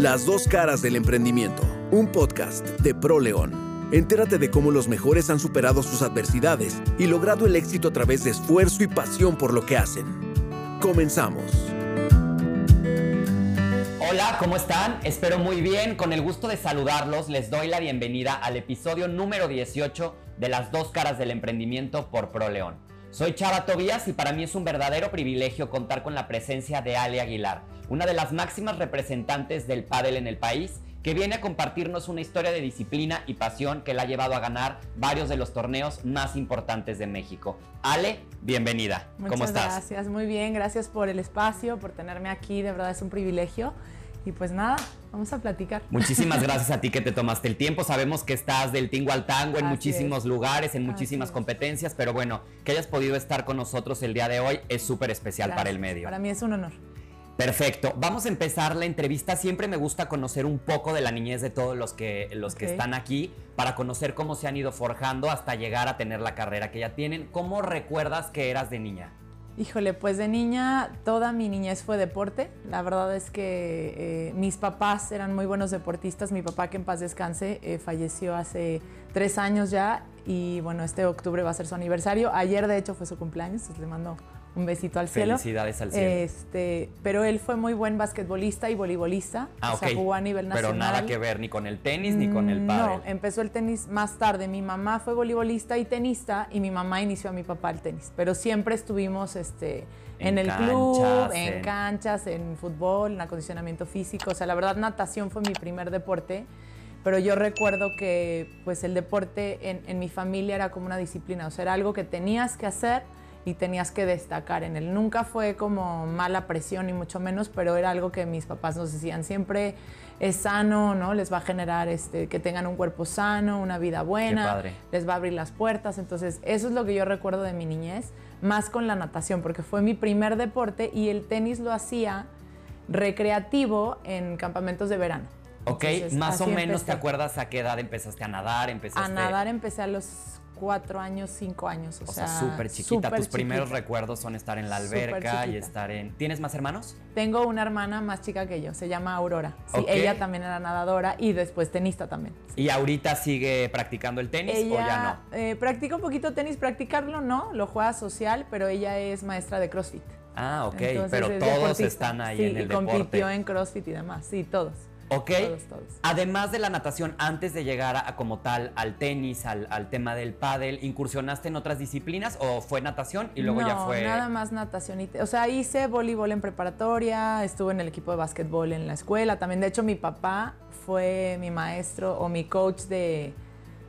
Las dos caras del emprendimiento, un podcast de ProLeón. Entérate de cómo los mejores han superado sus adversidades y logrado el éxito a través de esfuerzo y pasión por lo que hacen. Comenzamos. Hola, ¿cómo están? Espero muy bien. Con el gusto de saludarlos, les doy la bienvenida al episodio número 18 de Las dos caras del emprendimiento por ProLeón. Soy Chava Tobías y para mí es un verdadero privilegio contar con la presencia de Ale Aguilar, una de las máximas representantes del pádel en el país, que viene a compartirnos una historia de disciplina y pasión que la ha llevado a ganar varios de los torneos más importantes de México. Ale, bienvenida. Muchas ¿Cómo estás? Gracias, muy bien, gracias por el espacio, por tenerme aquí, de verdad es un privilegio. Y pues nada, vamos a platicar. Muchísimas gracias a ti que te tomaste el tiempo. Sabemos que estás del tingo al tango en Así muchísimos es. lugares, en muchísimas competencias, pero bueno, que hayas podido estar con nosotros el día de hoy es súper especial para el medio. Para mí es un honor. Perfecto. Vamos a empezar la entrevista. Siempre me gusta conocer un poco de la niñez de todos los que, los que están aquí para conocer cómo se han ido forjando hasta llegar a tener la carrera que ya tienen. ¿Cómo recuerdas que eras de niña? Híjole, pues de niña, toda mi niñez fue deporte. La verdad es que eh, mis papás eran muy buenos deportistas. Mi papá, que en paz descanse, eh, falleció hace tres años ya. Y bueno, este octubre va a ser su aniversario. Ayer, de hecho, fue su cumpleaños. entonces le mando un besito al cielo. Felicidades al cielo. Este, pero él fue muy buen basquetbolista y voleibolista. ah, o sea, jugó a nivel nacional. Pero nada que ver ni con el tenis ni con el Mm, pádel. No, empezó el tenis más tarde. Mi mamá fue voleibolista y tenista y mi mamá inició a mi papá el tenis. Pero siempre estuvimos este, En en, el club, en- canchas, en fútbol, en acondicionamiento físico. O sea, la verdad, natación fue mi primer deporte. Pero yo recuerdo que pues el deporte en, en mi familia era como una disciplina. O sea, era algo que tenías que hacer y tenías que destacar en él. Nunca fue como mala presión ni mucho menos, pero era algo que mis papás nos decían siempre es sano, ¿no? Les va a generar este, que tengan un cuerpo sano, una vida buena, padre. les va a abrir las puertas. Entonces, eso es lo que yo recuerdo de mi niñez, más con la natación, porque fue mi primer deporte y el tenis lo hacía recreativo en campamentos de verano. Ok, Entonces, más o menos te acuerdas a qué edad empezaste a nadar, empezaste A nadar empecé a los cuatro años, cinco años. O, O sea, súper chiquita. Tus primeros recuerdos son estar en la alberca y estar en. ¿Tienes más hermanos? Tengo una hermana más chica que yo, se llama Aurora. Sí, ella también era nadadora y después tenista también. ¿Y ahorita sigue practicando el tenis o ya no? eh, practica un poquito tenis, practicarlo no, lo juega social, pero ella es maestra de CrossFit. Ah, ok, Entonces, pero todos deportista. están ahí Sí, en el y deporte. compitió en CrossFit y demás, sí, todos. Ok. Todos, todos. Además de la natación, antes de llegar a, a como tal al tenis, al, al tema del pádel, ¿incursionaste en otras disciplinas o fue natación y luego no, ya fue? nada más natación. y te- o sea, hice voleibol en preparatoria, estuve en el equipo de básquetbol en la escuela también. De hecho, mi papá fue mi maestro o mi coach de...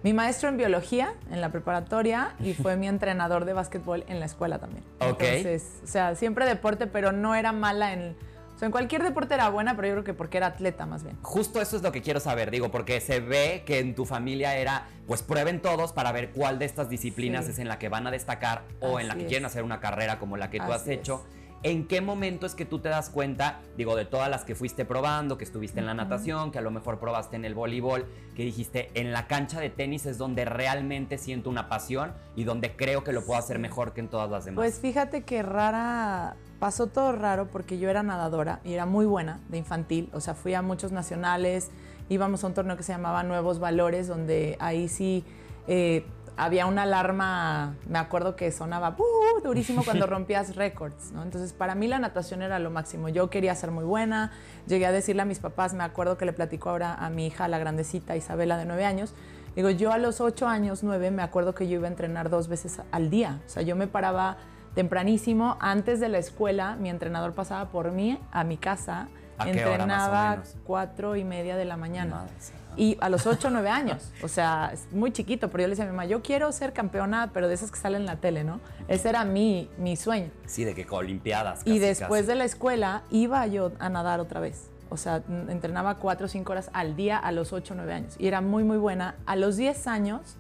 Mi maestro en biología en la preparatoria y fue mi entrenador de básquetbol en la escuela también. Ok. Entonces, o sea, siempre deporte, pero no era mala en... Sea, en cualquier deporte era buena, pero yo creo que porque era atleta más bien. Justo eso es lo que quiero saber, digo, porque se ve que en tu familia era, pues prueben todos para ver cuál de estas disciplinas Sí. es en la que van a destacar o en la que es. quieren hacer una carrera como la que tú has hecho. es. ¿En qué momento es que tú te das cuenta, digo, de todas las que fuiste probando, que estuviste en la natación, que a lo mejor probaste en el voleibol, que dijiste, en la cancha de tenis es donde realmente siento una pasión y donde creo que lo puedo hacer mejor que en todas las demás? Pues fíjate que rara, pasó todo raro porque yo era nadadora y era muy buena de infantil, o sea, fui a muchos nacionales, íbamos a un torneo que se llamaba Nuevos Valores, donde ahí sí eh, había una alarma, me acuerdo que sonaba ¡uh! durísimo cuando rompías récords, ¿no? Entonces para mí la natación era lo máximo, yo quería ser muy buena, llegué a decirle a mis papás, me acuerdo que le platico ahora a mi hija, la grandecita Isabela de nueve años, Digo, yo a los ocho años, nueve, me acuerdo que yo iba a entrenar dos veces al día. O sea, yo me paraba tempranísimo, antes de la escuela, mi entrenador pasaba por mí a mi casa, ¿A entrenaba cuatro y media de la mañana. Madre. Y a los ocho, nueve años. O sea, es muy chiquito, pero yo le decía a mi mamá, yo quiero ser campeona, pero de esas que salen en la tele, ¿no? Ese era mi, mi sueño. Sí, de que con olimpiadas. Y casi, después casi. de la escuela iba yo a nadar otra vez. O sea, entrenaba cuatro o cinco horas al día a los 8 o 9 años. Y era muy, muy buena. A los 10 años,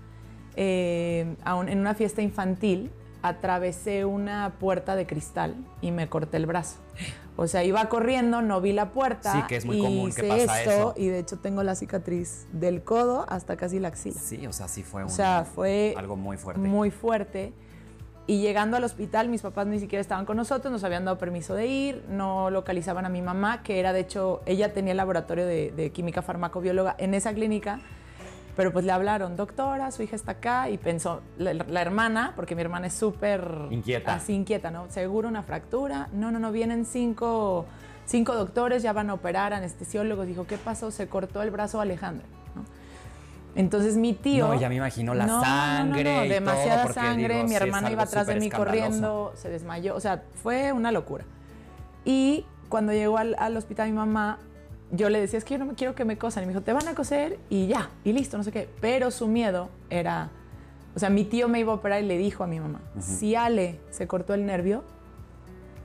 eh, aún en una fiesta infantil, atravesé una puerta de cristal y me corté el brazo. O sea, iba corriendo, no vi la puerta. Sí, que es muy y común que hice pasa esto, eso. Y de hecho tengo la cicatriz del codo hasta casi la axila. Sí, o sea, sí fue O sea, fue algo muy fuerte. muy fuerte. Y llegando al hospital, mis papás ni siquiera estaban con nosotros, nos habían dado permiso de ir, no localizaban a mi mamá, que era de hecho, ella tenía el laboratorio de, de química farmacobióloga en esa clínica, pero pues le hablaron, doctora, su hija está acá, y pensó, la, la hermana, porque mi hermana es súper... Inquieta. Así inquieta, ¿no? Seguro una fractura, no, no, no, vienen cinco, cinco doctores, ya van a operar, anestesiólogos, dijo, ¿qué pasó? Se cortó el brazo a Alejandra, ¿no? Entonces mi tío... No, ya me imagino la No, no, no, sangre no, y demasiada todo, sangre, digo, mi sí hermana algo iba atrás de mí corriendo, se desmayó, o sea, fue una locura. Y cuando llegó al, al hospital mi mamá, yo le decía, es que yo no me quiero que me cosan. Y me dijo, te van a coser y ya, y listo, no sé qué. Pero su miedo era, o sea, mi tío me iba a operar y le dijo a mi mamá, si Ale se cortó el nervio,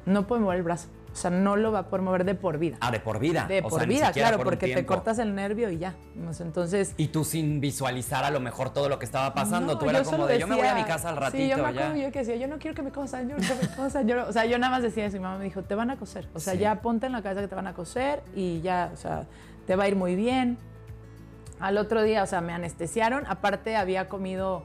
no puede mover el brazo. O sea, no lo va a poder mover de por vida. Ah, de por vida. de O por sea, vida, claro, por porque te cortas el nervio y ya. Entonces... Y tú sin visualizar a lo mejor todo lo que estaba pasando, No, tú eras como de yo me voy a mi decía- casa al ratito Sí, yo me ya. acuerdo yo que decía, yo no quiero que me cosan, yo no quiero que me cosan. Yo, o sea, yo nada más decía eso mi mamá me dijo, te van a coser. O sea, Sí. ya ponte en la cabeza que te van a coser y ya, o sea, te va a ir muy bien. Al otro día, o sea, me anestesiaron. Aparte, había comido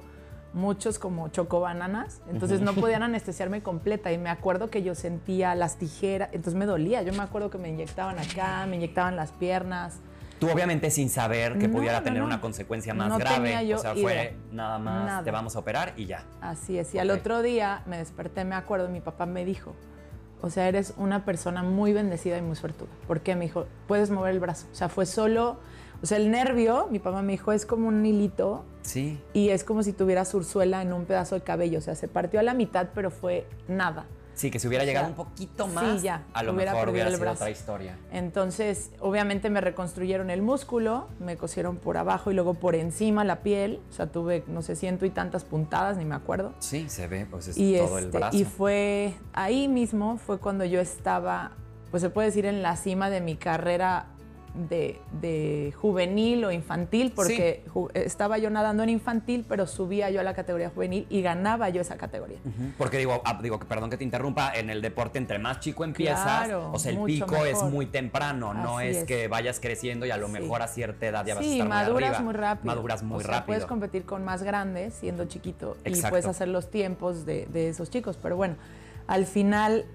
muchos como chocobananas, entonces no podían anestesiarme completa y me acuerdo que yo sentía las tijeras, entonces me dolía. Yo me acuerdo que me inyectaban acá, me inyectaban las piernas. Tú obviamente sin saber que No, pudiera no, tener no. una consecuencia más No grave. tenía yo o sea, fue nada más Nada. te vamos a operar y ya. Así es. Y al otro día me desperté, me acuerdo, mi papá me dijo, o sea, eres una persona muy bendecida y muy suertuda. ¿Por qué? Me dijo, puedes mover el brazo. O sea, fue solo, o sea, el nervio, mi papá me dijo, es como un hilito Sí. y es como si tuvieras ursuela en un pedazo de cabello. O sea, se partió a la mitad, pero fue nada. Sí, que si hubiera O sea, llegado un poquito sí, más, ya, a lo hubiera mejor hubiera sido otra historia. Entonces, obviamente me reconstruyeron el músculo, me cosieron por abajo y luego por encima la piel. O sea, tuve, no sé, ciento y tantas puntadas, ni me acuerdo. Sí, se ve, pues es Y, todo el este, brazo. y fue ahí mismo, fue cuando yo estaba, pues se puede decir, en la cima de mi carrera de, de juvenil o infantil, porque estaba yo nadando en infantil, pero subía yo a la categoría juvenil y ganaba yo esa categoría. Porque digo, ah, digo, perdón que te interrumpa, en el deporte entre más chico empiezas, Claro, o sea, el pico es muy temprano, no es, es. que vayas creciendo y a lo Sí. mejor a cierta edad ya vas a Sí, estar muy maduras arriba. muy rápido. Maduras muy o sea, rápido. Puedes competir con más grandes siendo chiquito y puedes hacer los tiempos de, de esos chicos. Pero bueno, al final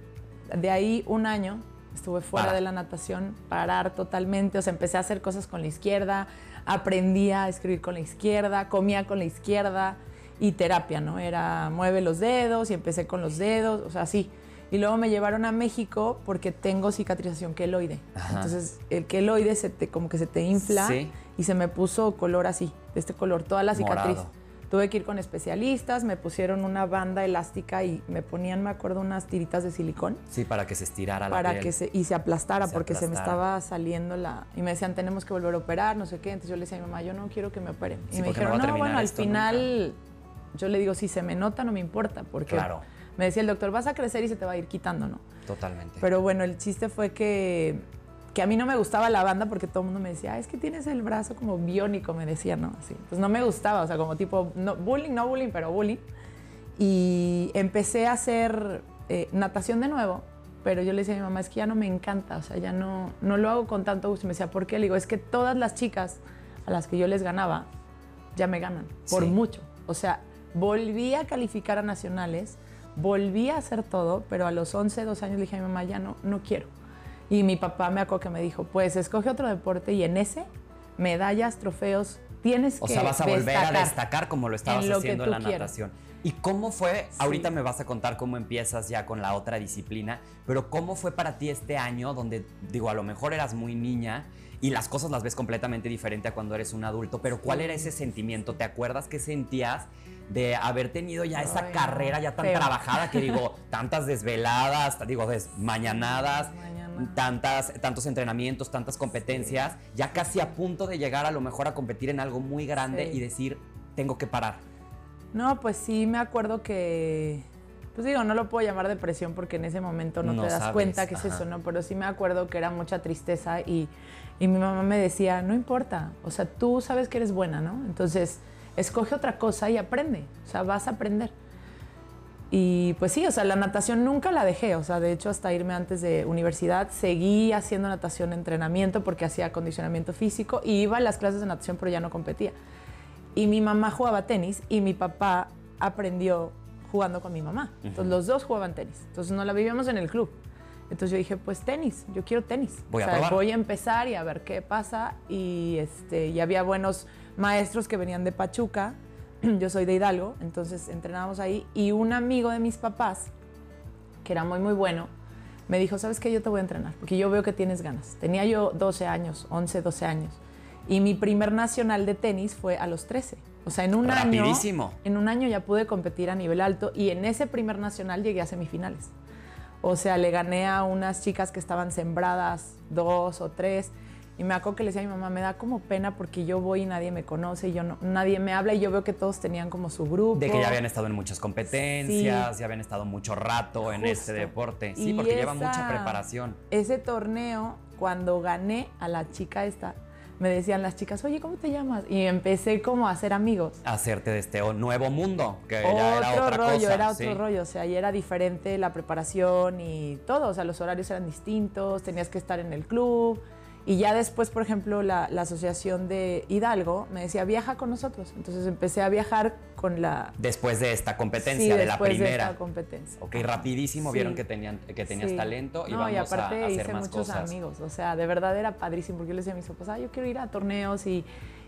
de ahí un año estuve fuera Para. de la natación, parar totalmente. O sea, empecé a hacer cosas con la izquierda, aprendí a escribir con la izquierda, comía con la izquierda y terapia, ¿no? Era mueve los dedos y empecé con los dedos, o sea, así. Y luego me llevaron a México porque tengo cicatrización queloide. Ajá. Entonces, el queloide se te, como que se te infla Sí. y se me puso color así, de este color, toda la cicatriz. Morado. Tuve que ir con especialistas, me pusieron una banda elástica y me ponían, me acuerdo, unas tiritas de silicón Sí, para que se estirara la para piel. que se y se aplastara Se porque se me estaba saliendo la y me decían tenemos que volver a operar no sé qué entonces yo le decía a mi mamá yo no quiero que me operen Sí, y me no dijeron no, terminar bueno al final yo le digo si se me nota no me importa porque Claro. me decía el doctor vas a crecer y se te va a ir quitando no Totalmente. pero bueno el chiste fue que que a mí no me gustaba la banda porque todo el mundo me decía "Ah, es que tienes el brazo como biónico me decía no así pues no me gustaba o sea como tipo no, bullying no bullying pero bullying y empecé a hacer eh, natación de nuevo, pero yo le decía a mi mamá, es que ya no me encanta, o sea, ya no, no lo hago con tanto gusto. Y me decía, ¿por qué? Le digo, es que todas las chicas a las que yo les ganaba, ya me ganan, por Sí. mucho. O sea, volví a calificar a nacionales, volví a hacer todo, pero a los 11, 12 años le dije a mi mamá, ya no, no quiero. Y mi papá me acuerdo que me dijo, pues escoge otro deporte y en ese, medallas, trofeos, tienes O que sea, vas a volver a destacar. como lo estabas en lo haciendo en la quieras. natación. ¿Y cómo fue? Sí. Ahorita me vas a contar cómo empiezas ya con la otra disciplina, pero ¿cómo fue para ti este año donde, digo, a lo mejor eras muy niña y las cosas las ves completamente diferente a cuando eres un adulto, pero ¿cuál era ese sentimiento? ¿Te acuerdas qué sentías de haber tenido ya esa Ay, carrera ya tan feo. trabajada que digo, tantas desveladas, digo, desmañanadas, Mañana. Tantas, tantos entrenamientos, tantas competencias, ya casi a punto de llegar a lo mejor a competir en algo muy grande Sí. y decir, tengo que parar. No, pues sí, me acuerdo que, pues digo, no lo puedo llamar depresión porque en ese momento no, No te das sabes, cuenta que es eso, ¿no? Pero sí me acuerdo que era mucha tristeza y, y mi mamá me decía, no importa, o sea, tú sabes que eres buena, ¿no? Entonces, escoge otra cosa y aprende, o sea, vas a aprender. Y pues sí, o sea, la natación nunca la dejé, o sea, de hecho hasta irme antes de universidad seguí haciendo natación entrenamiento porque hacía acondicionamiento físico y iba a las clases de natación pero ya no competía. Y mi mamá jugaba tenis y mi papá aprendió jugando con mi mamá. Entonces los dos jugaban tenis. Entonces no la vivíamos en el club. Entonces yo dije, pues tenis, yo quiero tenis. Voy a o sea, probar. voy a empezar y a ver qué pasa. Y este, y había buenos maestros que venían de Pachuca. Yo soy de Hidalgo, entonces entrenábamos ahí. Y un amigo de mis papás, que era muy, muy bueno, me dijo, ¿sabes qué? Yo te voy a entrenar, porque yo veo que tienes ganas. Tenía yo 12 años, 11, 12 años. Y mi primer nacional de tenis fue a los 13. O sea, en un año... En un año ya pude competir a nivel alto y en ese primer nacional llegué a semifinales. O sea, le gané a unas chicas que estaban sembradas, dos o tres. Y me acuerdo que le decía a mi mamá, me da como pena porque yo voy y nadie me conoce, y yo no, nadie me habla y yo veo que todos tenían como su grupo. De que ya habían estado en muchas competencias, ya habían estado mucho rato en este deporte. Sí, Y porque lleva mucha preparación. Ese torneo, cuando gané a la chica esta, me decían las chicas, oye, ¿cómo te llamas? Y empecé como a hacer amigos. Hacerte de este nuevo mundo, que ya era otro otra rollo, cosa. era otro sí. rollo, o sea, ya era diferente la preparación y todo, o sea, los horarios eran distintos, tenías que estar en el club. Y ya después, por ejemplo, la, la asociación de Hidalgo me decía, viaja con nosotros. Entonces empecé a viajar con la... Después de esta sí, competencia, de la después primera. esta competencia. Ok, rapidísimo Sí. vieron que, tenían, que tenías Sí. talento y no, vamos y aparte a hacer hice más muchos cosas. amigos, o sea, de verdad era padrísimo porque yo les decía a mis papás, ah, yo quiero ir a torneos y,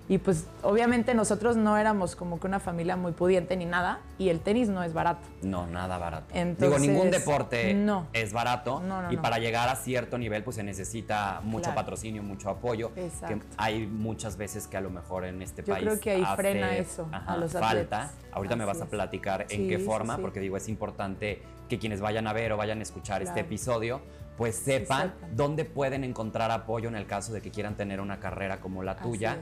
y pues obviamente nosotros no éramos como que una familia muy pudiente ni nada y el tenis no es barato. No, nada barato. Entonces, Digo, ningún deporte no. es barato No, no, y para llegar a cierto nivel pues se necesita mucho Claro. patrocinio, mucho apoyo. Exacto. Que hay muchas veces que a lo mejor en este Yo país creo que ahí hace, frena eso a los falta. atletas. Ahorita me vas a es. platicar en Sí, qué forma, sí. porque digo, es importante que quienes vayan a ver o vayan a escuchar este episodio pues sepan dónde pueden encontrar apoyo en el caso de que quieran tener una carrera como la tuya.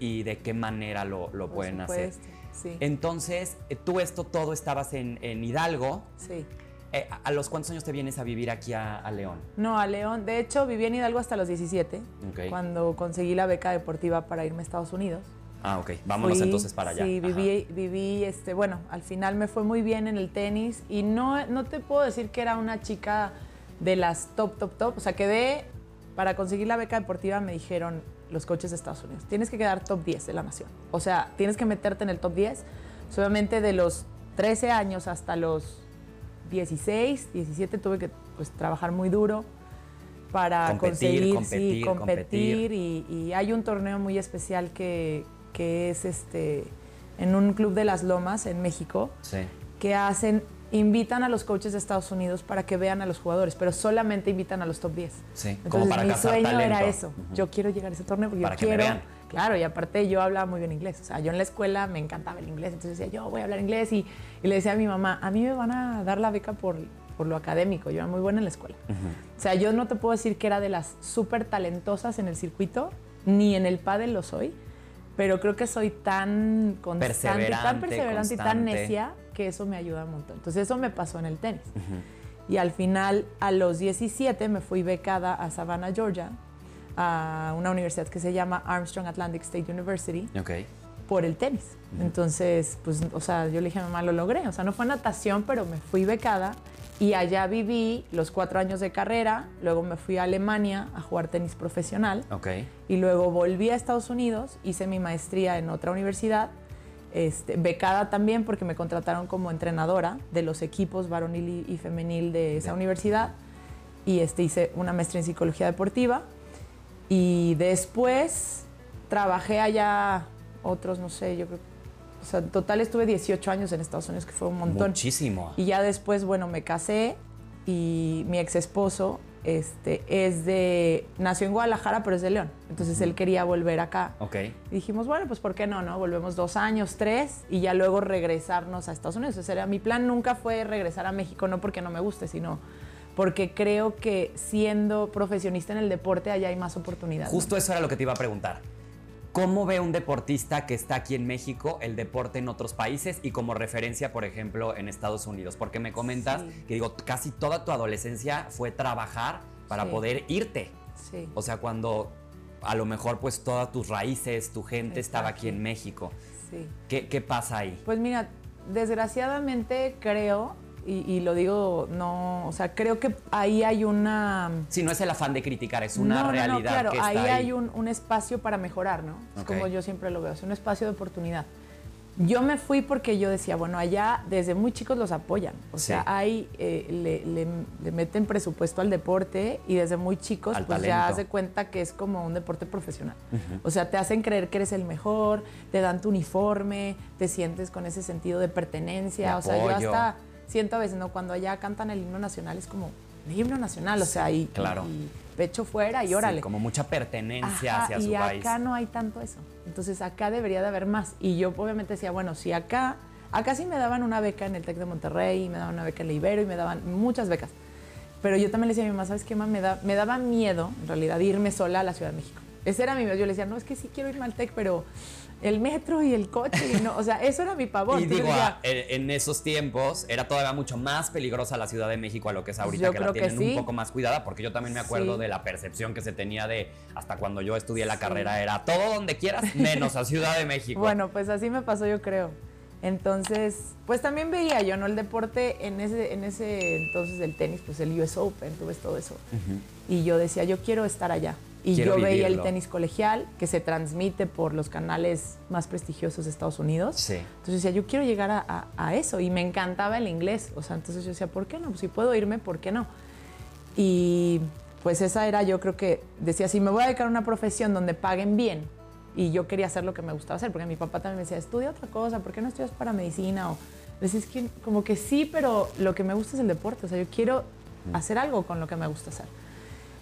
Y de qué manera lo, lo pueden hacer. Sí, Entonces, eh, tú esto todo estabas en, en Hidalgo. sí. Eh, ¿A los cuántos años te vienes a vivir aquí a, a León? No, a León. De hecho, viví en Hidalgo hasta los 17, Ok. cuando conseguí la beca deportiva para irme a Estados Unidos. Ah, ok. Vámonos Fui- entonces para allá. Sí, Ajá. viví, viví, este, bueno, al final me fue muy bien en el tenis y no, no te puedo decir que era una chica de las top, top, top. O sea, quedé, para conseguir la beca deportiva me dijeron los coaches de Estados Unidos, tienes que quedar top 10 de la nación. O sea, tienes que meterte en el top 10. Solamente de los 13 años hasta los 16, 17 tuve que pues, trabajar muy duro para Competir, conseguir competir, sí, competir y, y hay un torneo muy especial que, que es este en un club de las Lomas en México Sí. que hacen invitan a los coaches de Estados Unidos para que vean a los jugadores, pero solamente invitan a los top 10. Sí, Entonces, como para mi sueño talento. era eso. Yo quiero llegar a ese torneo porque Para yo que me quiero. vean. Claro, y aparte yo hablaba muy bien inglés. O sea, yo en la escuela me encantaba el inglés, entonces decía, yo voy a hablar inglés. Y, y le decía a mi mamá, a mí me van a dar la beca por, por lo académico. Yo era muy buena en la escuela. O sea, yo no te puedo decir que era de las súper talentosas en el circuito, ni en el pádel lo soy, pero creo que soy tan constante, Perseverante, tan perseverante y tan necia que eso me ayuda un montón. Entonces eso me pasó en el tenis. Y al final, a los 17, me fui becada a Savannah, Georgia, a una universidad que se llama Armstrong Atlantic State University por el tenis. Entonces, pues, o sea, yo le dije a mamá, lo logré. O sea, no fue natación, pero me fui becada y allá viví los cuatro años de carrera. Luego me fui a Alemania a jugar tenis profesional y luego volví a Estados Unidos, hice mi maestría en otra universidad, este, becada también porque me contrataron como entrenadora de los equipos varonil y, y femenil de esa universidad y este, hice una maestría en psicología deportiva y después trabajé allá otros, no sé, yo creo, o sea, en total estuve 18 años en Estados Unidos, que fue un montón. Muchísimo. Y ya después, bueno, me casé y mi ex esposo este, es de, nació en Guadalajara, pero es de León. Entonces él quería volver acá. Ok. Y dijimos, bueno, pues ¿por qué no? no? Volvemos dos años, tres, y ya luego regresarnos a Estados Unidos. Ese era, mi plan nunca fue regresar a México, no porque no me guste, sino porque creo que siendo profesionista en el deporte allá hay más oportunidades. Justo eso era lo que te iba a preguntar. ¿Cómo ve un deportista que está aquí en México el deporte en otros países y como referencia, por ejemplo, en Estados Unidos? Porque me comentas Sí. que digo, casi toda tu adolescencia fue trabajar para Sí. poder irte. Sí. O sea, cuando a lo mejor pues todas tus raíces, tu gente estaba aquí en México. sí. ¿Qué, qué pasa ahí? Pues mira, desgraciadamente creo, y, y lo digo, no, o sea, creo que ahí hay una... Si no es el afán de criticar, es una No, no, no, realidad claro, que está ahí ahí. hay un, un espacio para mejorar, ¿no? Es Ok. como yo siempre lo veo, es un espacio de oportunidad. Yo me fui porque yo decía, bueno, allá desde muy chicos los apoyan. O sea, ahí eh, le, meten presupuesto al deporte y desde muy chicos pues ya de cuenta que es como un deporte profesional. O sea, te hacen creer que eres el mejor, te dan tu uniforme, te sientes con ese sentido de pertenencia. o sea, yo hasta siento a veces, ¿no? Cuando allá cantan el himno nacional es como el himno nacional, o sea, y, claro. pecho fuera y órale. como mucha pertenencia hacia su país. Y acá no hay tanto eso. Entonces acá debería de haber más. Y yo obviamente decía, bueno, si acá, acá sí me daban una beca en el TEC de Monterrey, me daban una beca en la Ibero y me daban muchas becas. Pero yo también le decía a mi mamá, ¿sabes qué, mamá? Me, da, me daba miedo, en realidad, irme sola a la Ciudad de México. Ese era mi miedo. Yo le decía, no, es que sí quiero irme al TEC, pero el metro y el coche, no, o sea, eso era mi pavor. Y digo, ah, en esos tiempos era todavía mucho más peligrosa la Ciudad de México a lo que es ahorita, que la tienen un poco más cuidada, porque yo también me acuerdo de la percepción que se tenía de hasta cuando yo estudié la carrera, era todo donde quieras, menos a Ciudad de México. Bueno, pues así me pasó, yo creo. Entonces, pues también veía yo, ¿no? El deporte en ese, en ese entonces del tenis, pues el US Open, tú ves todo eso. Y yo decía, yo quiero estar allá. Y yo veía el tenis colegial que se transmite por los canales más prestigiosos de Estados Unidos. Sí. Entonces decía, yo quiero llegar a, eso. Y me encantaba el inglés. O sea, entonces yo decía, ¿por qué no? Pues si puedo irme, ¿por qué no? Y pues esa era, yo creo que decía, si me voy a dedicar a una profesión donde paguen bien, y yo quería hacer lo que me gustaba hacer, porque mi papá también me decía, estudia otra cosa, ¿por qué no estudias para medicina? O decía, es que como que sí, pero lo que me gusta es el deporte. O sea, yo quiero mm. hacer algo con lo que me gusta hacer.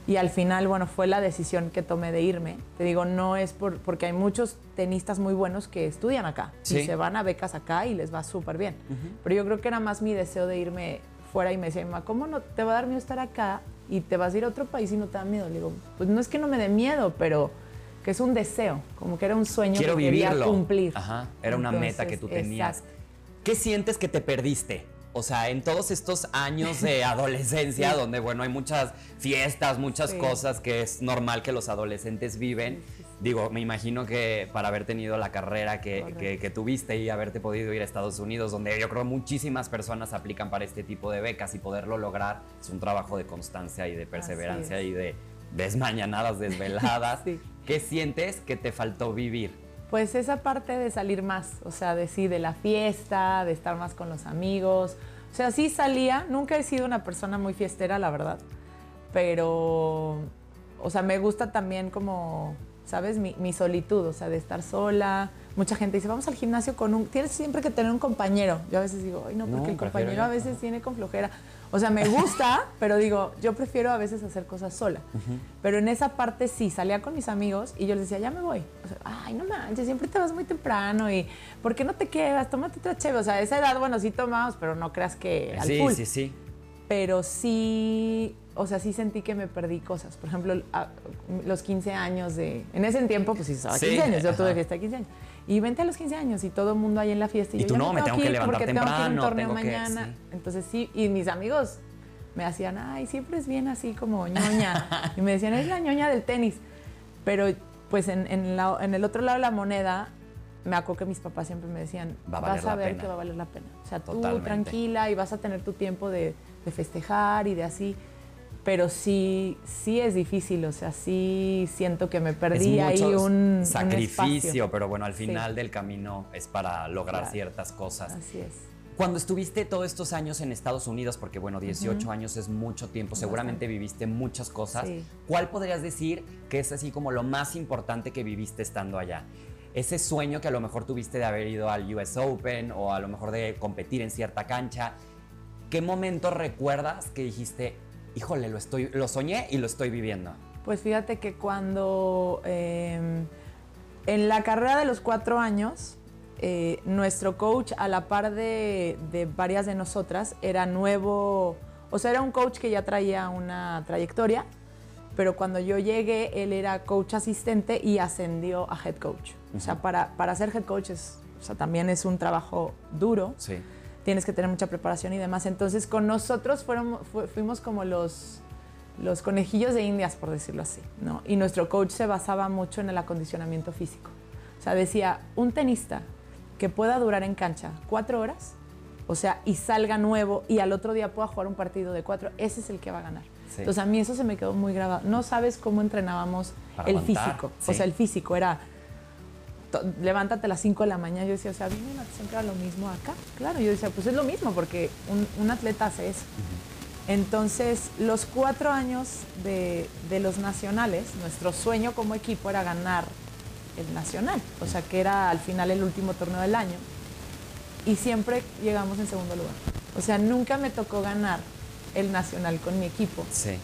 Y al final, bueno, fue la decisión que tomé de irme. Te digo, no es por, porque hay muchos tenistas muy buenos que estudian acá y se van a becas acá y les va súper bien. Pero yo creo que era más mi deseo de irme fuera y me decía, mamá, ¿cómo no te va a dar miedo estar acá y te vas a ir a otro país y no te da miedo? Le digo, pues no es que no me dé miedo, pero que es un deseo, como que era un sueño que quería cumplir. Ajá, era una meta que tú tenías. ¿Qué sientes que te perdiste? O sea, en todos estos años de adolescencia, donde, bueno, hay muchas fiestas, muchas cosas que es normal que los adolescentes viven. Digo, me imagino que para haber tenido la carrera que, tuviste y haberte podido ir a Estados Unidos, donde yo creo muchísimas personas aplican para este tipo de becas y poderlo lograr, es un trabajo de constancia y de perseverancia y de desmañanadas, desveladas. ¿Qué sientes que te faltó vivir? Pues esa parte de salir más, o sea, de sí, de la fiesta, de estar más con los amigos. O sea, sí salía, nunca he sido una persona muy fiestera, la verdad. Pero, o sea, me gusta también como, ¿sabes? Mi, mi solitud, o sea, de estar sola, mucha gente dice, vamos al gimnasio con un... Tienes siempre que tener un compañero. Yo a veces digo, ay, no, porque el compañero a veces tiene con flojera. O sea, me gusta, pero digo, yo prefiero a veces hacer cosas sola. Pero en esa parte sí, salía con mis amigos y yo les decía, ya me voy. O sea, ay, no manches, siempre te vas muy temprano y ¿por qué no te quedas? Tómate otra chévere. O sea, a esa edad, bueno, sí tomamos, pero no creas que al sí, full. Sí, sí, Pero sí, o sea, sí sentí que me perdí cosas. Por ejemplo, los 15 años de... En ese tiempo, pues sí, estaba 15 años, yo tuve fiesta de 15 años y vente a los 15 años y todo el mundo ahí en la fiesta. Y, y tú no, me tengo que levantar porque temprano. Tengo que ir a un torneo mañana. Entonces sí, y mis amigos me hacían, ay, siempre es bien así como ñoña. y me decían, es la ñoña del tenis. Pero pues en, en, la, en el otro lado de la moneda, me acuerdo que mis papás siempre me decían, vas a ver que va a valer la pena. O sea, tú tranquila y vas a tener tu tiempo de, de festejar y de así pero sí, sí es difícil, o sea, sí siento que me perdí ahí un sacrificio, pero bueno, al final del camino es para lograr ciertas cosas. Así es. Cuando estuviste todos estos años en Estados Unidos, porque bueno, 18 años es mucho tiempo, seguramente viviste muchas cosas, ¿cuál podrías decir que es así como lo más importante que viviste estando allá? Ese sueño que a lo mejor tuviste de haber ido al US Open o a lo mejor de competir en cierta cancha, ¿qué momento recuerdas que dijiste, híjole, lo, estoy, lo soñé y lo estoy viviendo? Pues fíjate que cuando em, en la carrera de los cuatro años, eh, nuestro coach, a la par de, varias de nosotras, era nuevo, o sea, era un coach que ya traía una trayectoria, pero cuando yo llegué, él era coach asistente y ascendió a head coach. O sea, para, para ser head coach es, o sea, también es un trabajo duro. Sí tienes que tener mucha preparación y demás. Entonces con nosotros fueron, fuimos como los, los conejillos de indias, por decirlo así, ¿no? Y nuestro coach se basaba mucho en el acondicionamiento físico. O sea, decía, un tenista que pueda durar en cancha cuatro horas, o sea, y salga nuevo y al otro día pueda jugar un partido de cuatro, ese es el que va a ganar. Entonces a mí eso se me quedó muy grabado. No sabes cómo entrenábamos el físico. O sea, el físico era levántate a las 5 de la mañana. Yo decía, o sea, ¿viene natación que era lo mismo acá? Claro, yo decía, pues es lo mismo porque un, un atleta hace eso. Entonces, los cuatro años de, de, los nacionales, nuestro sueño como equipo era ganar el nacional, o sea, que era al final el último torneo del año. Y siempre llegamos en segundo lugar. O sea, nunca me tocó ganar el nacional con mi equipo. Sí.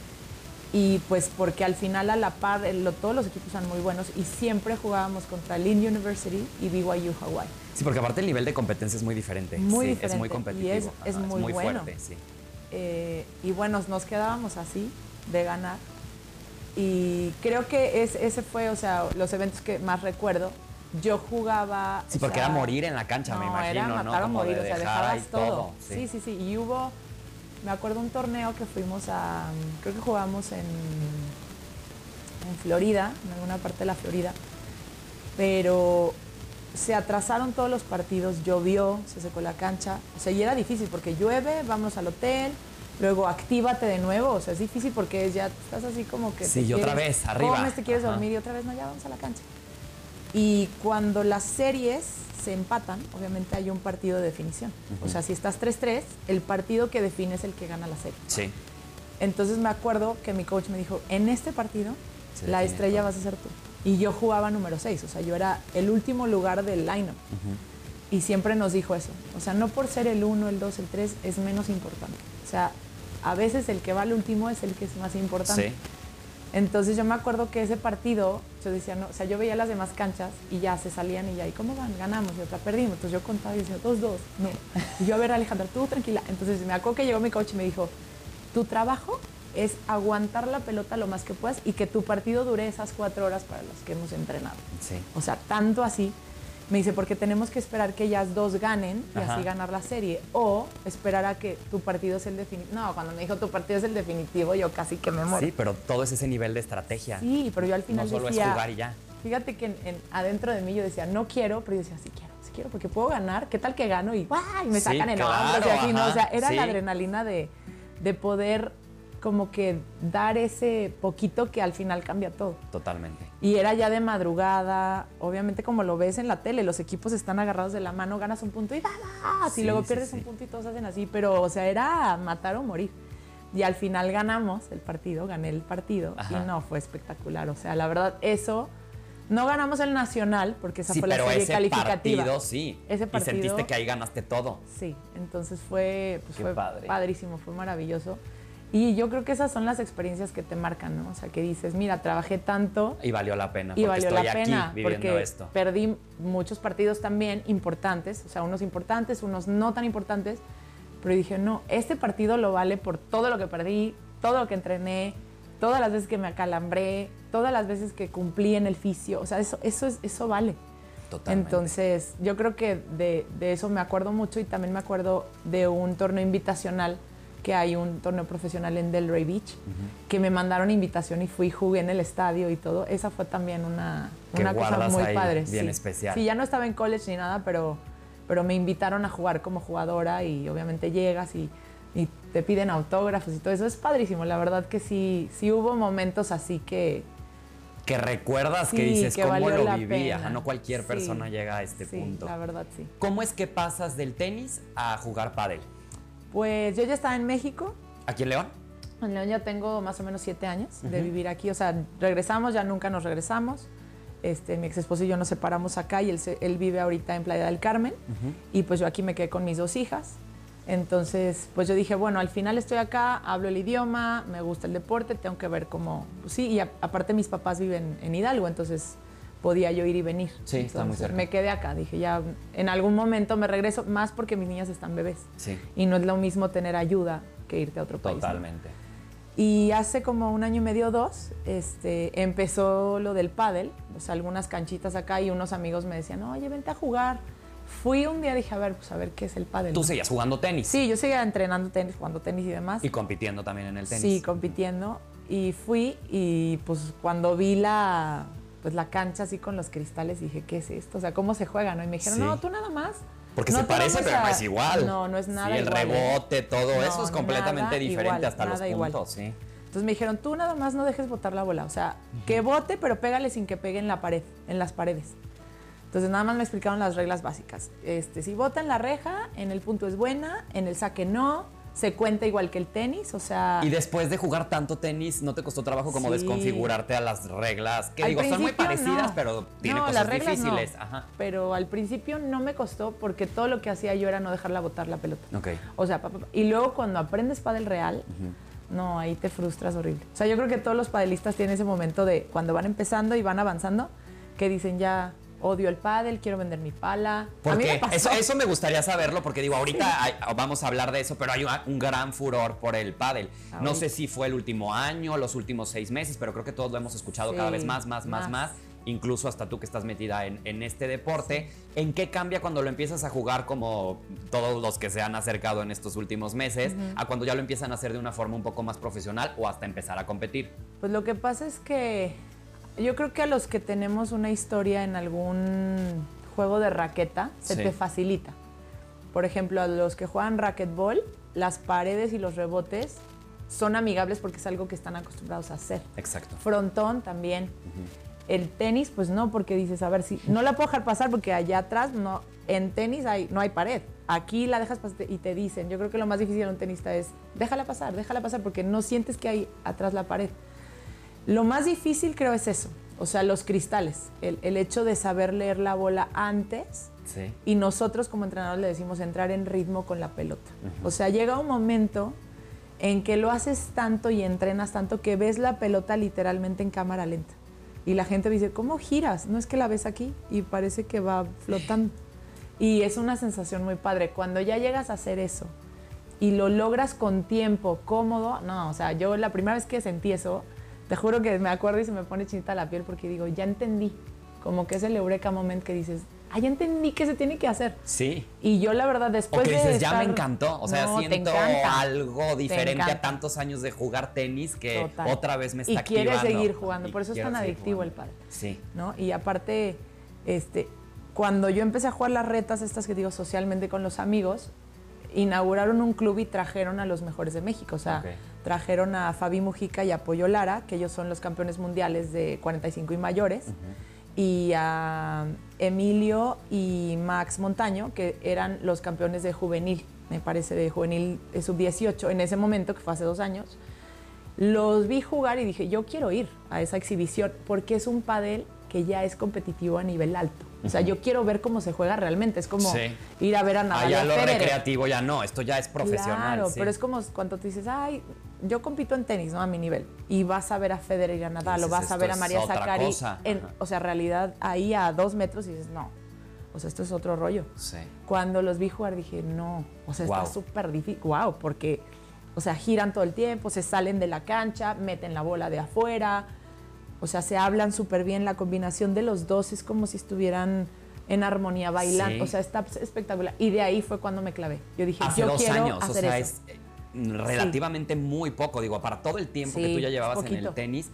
Y pues porque al final a la par, el, todos los equipos son muy buenos y siempre jugábamos contra Lynn University y BYU Hawaii. Sí, porque aparte el nivel de competencia es muy diferente. Muy sí, diferente. Es muy competitivo. Y es, es Ajá, muy, bueno. fuerte, sí. Eh, y bueno, nos quedábamos así de ganar. Y creo que es, ese fue, o sea, los eventos que más recuerdo. Yo jugaba. Sí, o porque sea, era morir en la cancha, me no, imagino, era ¿no? matar o Como morir, de o sea, dejabas todo. todo, sí. Sí, sí, sí. Y hubo, me acuerdo un torneo que fuimos a, creo que jugamos en, en Florida, en alguna parte de la Florida, pero se atrasaron todos los partidos, llovió, se secó la cancha, o sea, y era difícil porque llueve, vamos al hotel, luego actívate de nuevo, o sea, es difícil porque ya estás así como que... Sí, y otra vez, arriba. Comes, te quieres Ajá. dormir y otra vez, no, ya vamos a la cancha. Y cuando las series se empatan, obviamente hay un partido de definición. O sea, si estás 3-3, el partido que define es el que gana la serie. Sí. Entonces me acuerdo que mi coach me dijo, en este partido, Se la estrella todo. vas a ser tú. Y yo jugaba número 6, o sea, yo era el último lugar del lineup. Y siempre nos dijo eso. O sea, no por ser el 1, el 2, el 3 es menos importante. O sea, a veces el que va al último es el que es más importante. Sí. Entonces yo me acuerdo que ese partido, yo decía, no, o sea, yo veía las demás canchas y ya se salían y ya, ¿y cómo van? Ganamos y otra perdimos. Entonces yo contaba y decía, dos, dos, no. Y yo, a ver, Alejandra, tú tranquila. Entonces me acuerdo que llegó mi coach y me dijo, tu trabajo es aguantar la pelota lo más que puedas y que tu partido dure esas cuatro horas para las que hemos entrenado. Sí. O sea, tanto así. Me dice, porque tenemos que esperar que ellas dos ganen y Ajá. así ganar la serie. O esperar a que tu partido es el definitivo. No, cuando me dijo tu partido es el definitivo, yo casi que me muero. Sí, pero todo es ese nivel de estrategia. Sí, pero yo al final no solo decía, es jugar y ya. fíjate que en- en- adentro de mí yo decía, no quiero, pero yo decía, sí quiero, sí quiero, porque puedo ganar, ¿qué tal que gano? Y ¡guau! Y me Sí, sacan claro, y así, ¿no? O sea, era sí. la adrenalina de, de poder como que dar ese poquito que al final cambia todo. Totalmente. Y era ya de madrugada, obviamente como lo ves en la tele, los equipos están agarrados de la mano, ganas un punto y ¡das! Sí, y luego pierdes sí. un punto y todos hacen así, pero o sea, era matar o morir. Y al final ganamos el partido, gané el partido Ajá. y no, fue espectacular. O sea, la verdad, eso, no ganamos el nacional porque esa sí, fue la pero serie ese calificativa. partido sí. Ese Y partido- sentiste que ahí ganaste todo. Sí, entonces fue, pues fue padre. padrísimo, fue maravilloso. Y yo creo que esas son las experiencias que te marcan, ¿no? O sea, que dices, mira, trabajé tanto Y valió la pena. y valió estoy la pena aquí viviendo porque esto. perdí muchos partidos también importantes, o sea, unos importantes, unos no tan importantes, pero dije, no, este partido lo vale por todo lo que perdí, todo lo que entrené, todas las veces que me acalambré, todas las veces que cumplí en el fisio, o sea, eso, eso, es, eso vale. Totalmente. Entonces, yo creo que de, de eso me acuerdo mucho y también me acuerdo de un torneo invitacional que hay un torneo profesional en Delray Beach, que me mandaron invitación y fui, jugué en el estadio y todo. Esa fue también una, Que una cosa muy ahí padre. bien sí. especial. Sí, ya no estaba en college ni nada, pero, pero me invitaron a jugar como jugadora y obviamente llegas y, y te piden autógrafos y todo eso. Es padrísimo, la verdad que sí, sí hubo momentos así que, que recuerdas que Sí, dices que cómo lo viví. Ajá, no cualquier Sí. persona llega a este sí, punto. la verdad sí. ¿Cómo es que pasas del tenis a jugar pádel? Pues yo ya estaba en México, ¿Aquí en León? En León ya tengo más o menos siete años de vivir aquí. O sea, regresamos, ya nunca nos regresamos. Este, mi ex esposo y yo nos separamos acá y él, él vive ahorita en Playa del Carmen. Y pues yo aquí me quedé con mis dos hijas. Entonces, pues yo dije, bueno, al final estoy acá, hablo el idioma, me gusta el deporte, tengo que ver cómo... pues sí, y a- aparte mis papás viven en Hidalgo, entonces podía yo ir y venir. Sí, está muy cerca. Me quedé acá, dije, ya en algún momento me regreso, más porque mis niñas están bebés. Sí. Y no es lo mismo tener ayuda que irte a otro país. ¿no? Totalmente. Y hace como un año y medio o dos, este, empezó lo del pádel, o sea, algunas canchitas acá y unos amigos me decían, oye, vente a jugar. Fui un día dije, a ver, pues a ver qué es el pádel. Tú seguías jugando tenis. Sí, yo seguía entrenando tenis, jugando tenis y demás. Y compitiendo también en el tenis. Sí, compitiendo. Y fui y pues cuando vi la, pues, la cancha así con los cristales dije, ¿qué es esto? O sea, ¿cómo se juega? ¿no? Y me dijeron, Sí. no, tú nada más. Porque No se parece, pero no es igual. No, no es nada Sí, el igual, ¿eh? rebote, todo No, eso es completamente diferente igual, hasta los igual. puntos, sí. Entonces me dijeron, tú nada más no dejes botar la bola. O sea, que bote, pero pégale sin que pegue en la pared, en las paredes. Entonces nada más me explicaron las reglas básicas. Este, si bota en la reja, en el punto es buena, en el saque no, se cuenta igual que el tenis, o sea... Y después de jugar tanto tenis, ¿no te costó trabajo como Sí. desconfigurarte a las reglas? Que Al digo, son muy parecidas, no. pero tiene No, cosas las reglas no. difíciles. Ajá. Pero al principio no me costó porque todo lo que hacía yo era no dejarla botar la pelota. Ok. O sea, pa, pa, pa. y luego cuando aprendes pádel real, no, ahí te frustras horrible. O sea, yo creo que todos los padelistas tienen ese momento de cuando van empezando y van avanzando, que dicen ya odio el pádel, quiero vender mi pala. ¿Por a mí qué? me pasó. Eso, eso me gustaría saberlo, porque digo, ahorita hay- vamos a hablar de eso, pero hay un, gran furor por el pádel. No Ahorita. sé si fue el último año, los últimos seis meses, pero creo que todos lo hemos escuchado Sí, cada vez más, más, más, más. Incluso hasta tú que estás metida en, en este deporte. ¿En qué cambia cuando lo empiezas a jugar como todos los que se han acercado en estos últimos meses, a cuando ya lo empiezan a hacer de una forma un poco más profesional o hasta empezar a competir? Pues lo que pasa es que yo creo que a los que tenemos una historia en algún juego de raqueta, se Sí. te facilita. Por ejemplo, a los que juegan racquetball, las paredes y los rebotes son amigables porque es algo que están acostumbrados a hacer. Exacto. Frontón también. El tenis, pues no, porque dices, a ver, si no la puedo dejar pasar porque allá atrás no, en tenis hay, no hay pared. Aquí la dejas pasar y te dicen, yo creo que lo más difícil en un tenista es, déjala pasar, déjala pasar porque no sientes que hay atrás la pared. Lo más difícil creo es eso, o sea, los cristales, el, el hecho de saber leer la bola antes Sí. y nosotros como entrenadores le decimos entrar en ritmo con la pelota. O sea, llega un momento en que lo haces tanto y entrenas tanto que ves la pelota literalmente en cámara lenta. Y la gente dice, ¿cómo giras? No es que la ves aquí y parece que va flotando. Y es una sensación muy padre. Cuando ya llegas a hacer eso y lo logras con tiempo, cómodo, no, o sea, yo la primera vez que sentí eso, te juro que me acuerdo y se me pone chinita la piel porque digo, ya entendí. Como que es el eureka moment que dices, ah, ya entendí que se tiene que hacer. Sí. Y yo la verdad O después que de dices, ya me estar- encantó. O sea, No, siento algo Te diferente a tantos años de jugar tenis que Total. otra vez me está Y quieres activando. seguir jugando, Y por eso es tan adictivo el pádel. Sí. ¿no? Y aparte, este, cuando yo empecé a jugar las retas, estas que digo socialmente con los amigos, inauguraron un club y trajeron a los mejores de México. O sea. Trajeron a Fabi Mujica y a Pollo Lara, que ellos son los campeones mundiales de 45 y mayores, y a Emilio y Max Montaño, que eran los campeones de juvenil, me parece, de juvenil eh, sub-18, en ese momento, que fue hace dos años. Los vi jugar y dije, yo quiero ir a esa exhibición porque es un padel que ya es competitivo a nivel alto. O sea, yo quiero ver cómo se juega realmente. Es como Sí. ir a ver a Nadal y Allá lo recreativo ya no, esto ya es profesional. Claro, sí. pero es como cuando tú dices, ay, yo compito en tenis, ¿no? A mi nivel. Y vas a ver a Federer y a Nadal, o vas a "Esto ver a María Zacari. cosa". en- Ajá. o sea, realidad, ahí a dos metros y dices, no. O sea, esto es otro rollo. Sí. Cuando los vi jugar dije, no, o sea, Guau. está súper difícil. Wow, porque, o sea, giran todo el tiempo, se salen de la cancha, meten la bola de afuera. O sea, se hablan súper bien. La combinación de los dos es como si estuvieran en armonía bailando. Sí. O sea, está espectacular. Y de ahí fue cuando me clavé. Yo dije, Hace yo dos quiero años, o hacer sea, eso. es eh, relativamente muy poco. Digo, para todo el tiempo que Sí, tú ya llevabas en el tenis,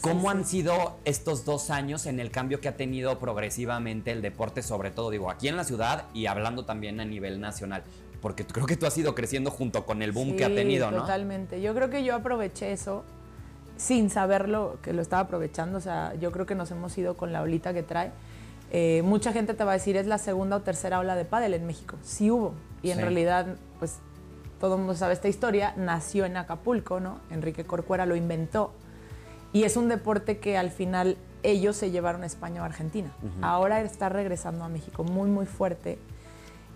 ¿cómo Sí, han sí. sido estos dos años en el cambio que ha tenido progresivamente el deporte, sobre todo, digo, aquí en la ciudad y hablando también a nivel nacional? Porque creo que tú has ido creciendo junto con el boom que ha Sí, tenido, ¿no? Totalmente. Yo creo que yo aproveché eso sin saberlo que lo estaba aprovechando. O sea, yo creo que nos hemos ido con la olita que trae. Eh, mucha gente te va a decir es la segunda o tercera ola de pádel en México. Sí hubo. Y en Sí. realidad, pues todo el mundo sabe esta historia. Nació en Acapulco, ¿no? Enrique Corcuera lo inventó. Y es un deporte que al final ellos se llevaron a España o a Argentina. Ahora está regresando a México muy, muy fuerte.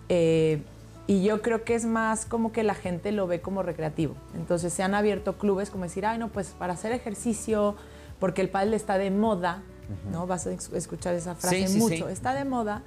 Eh, y yo creo que es más como que la gente lo ve como recreativo. Entonces se han abierto clubes como decir, ay, no, pues para hacer ejercicio, porque el pádel está de moda, ¿no? Vas a escuchar esa frase Sí, sí, mucho, sí. está de moda.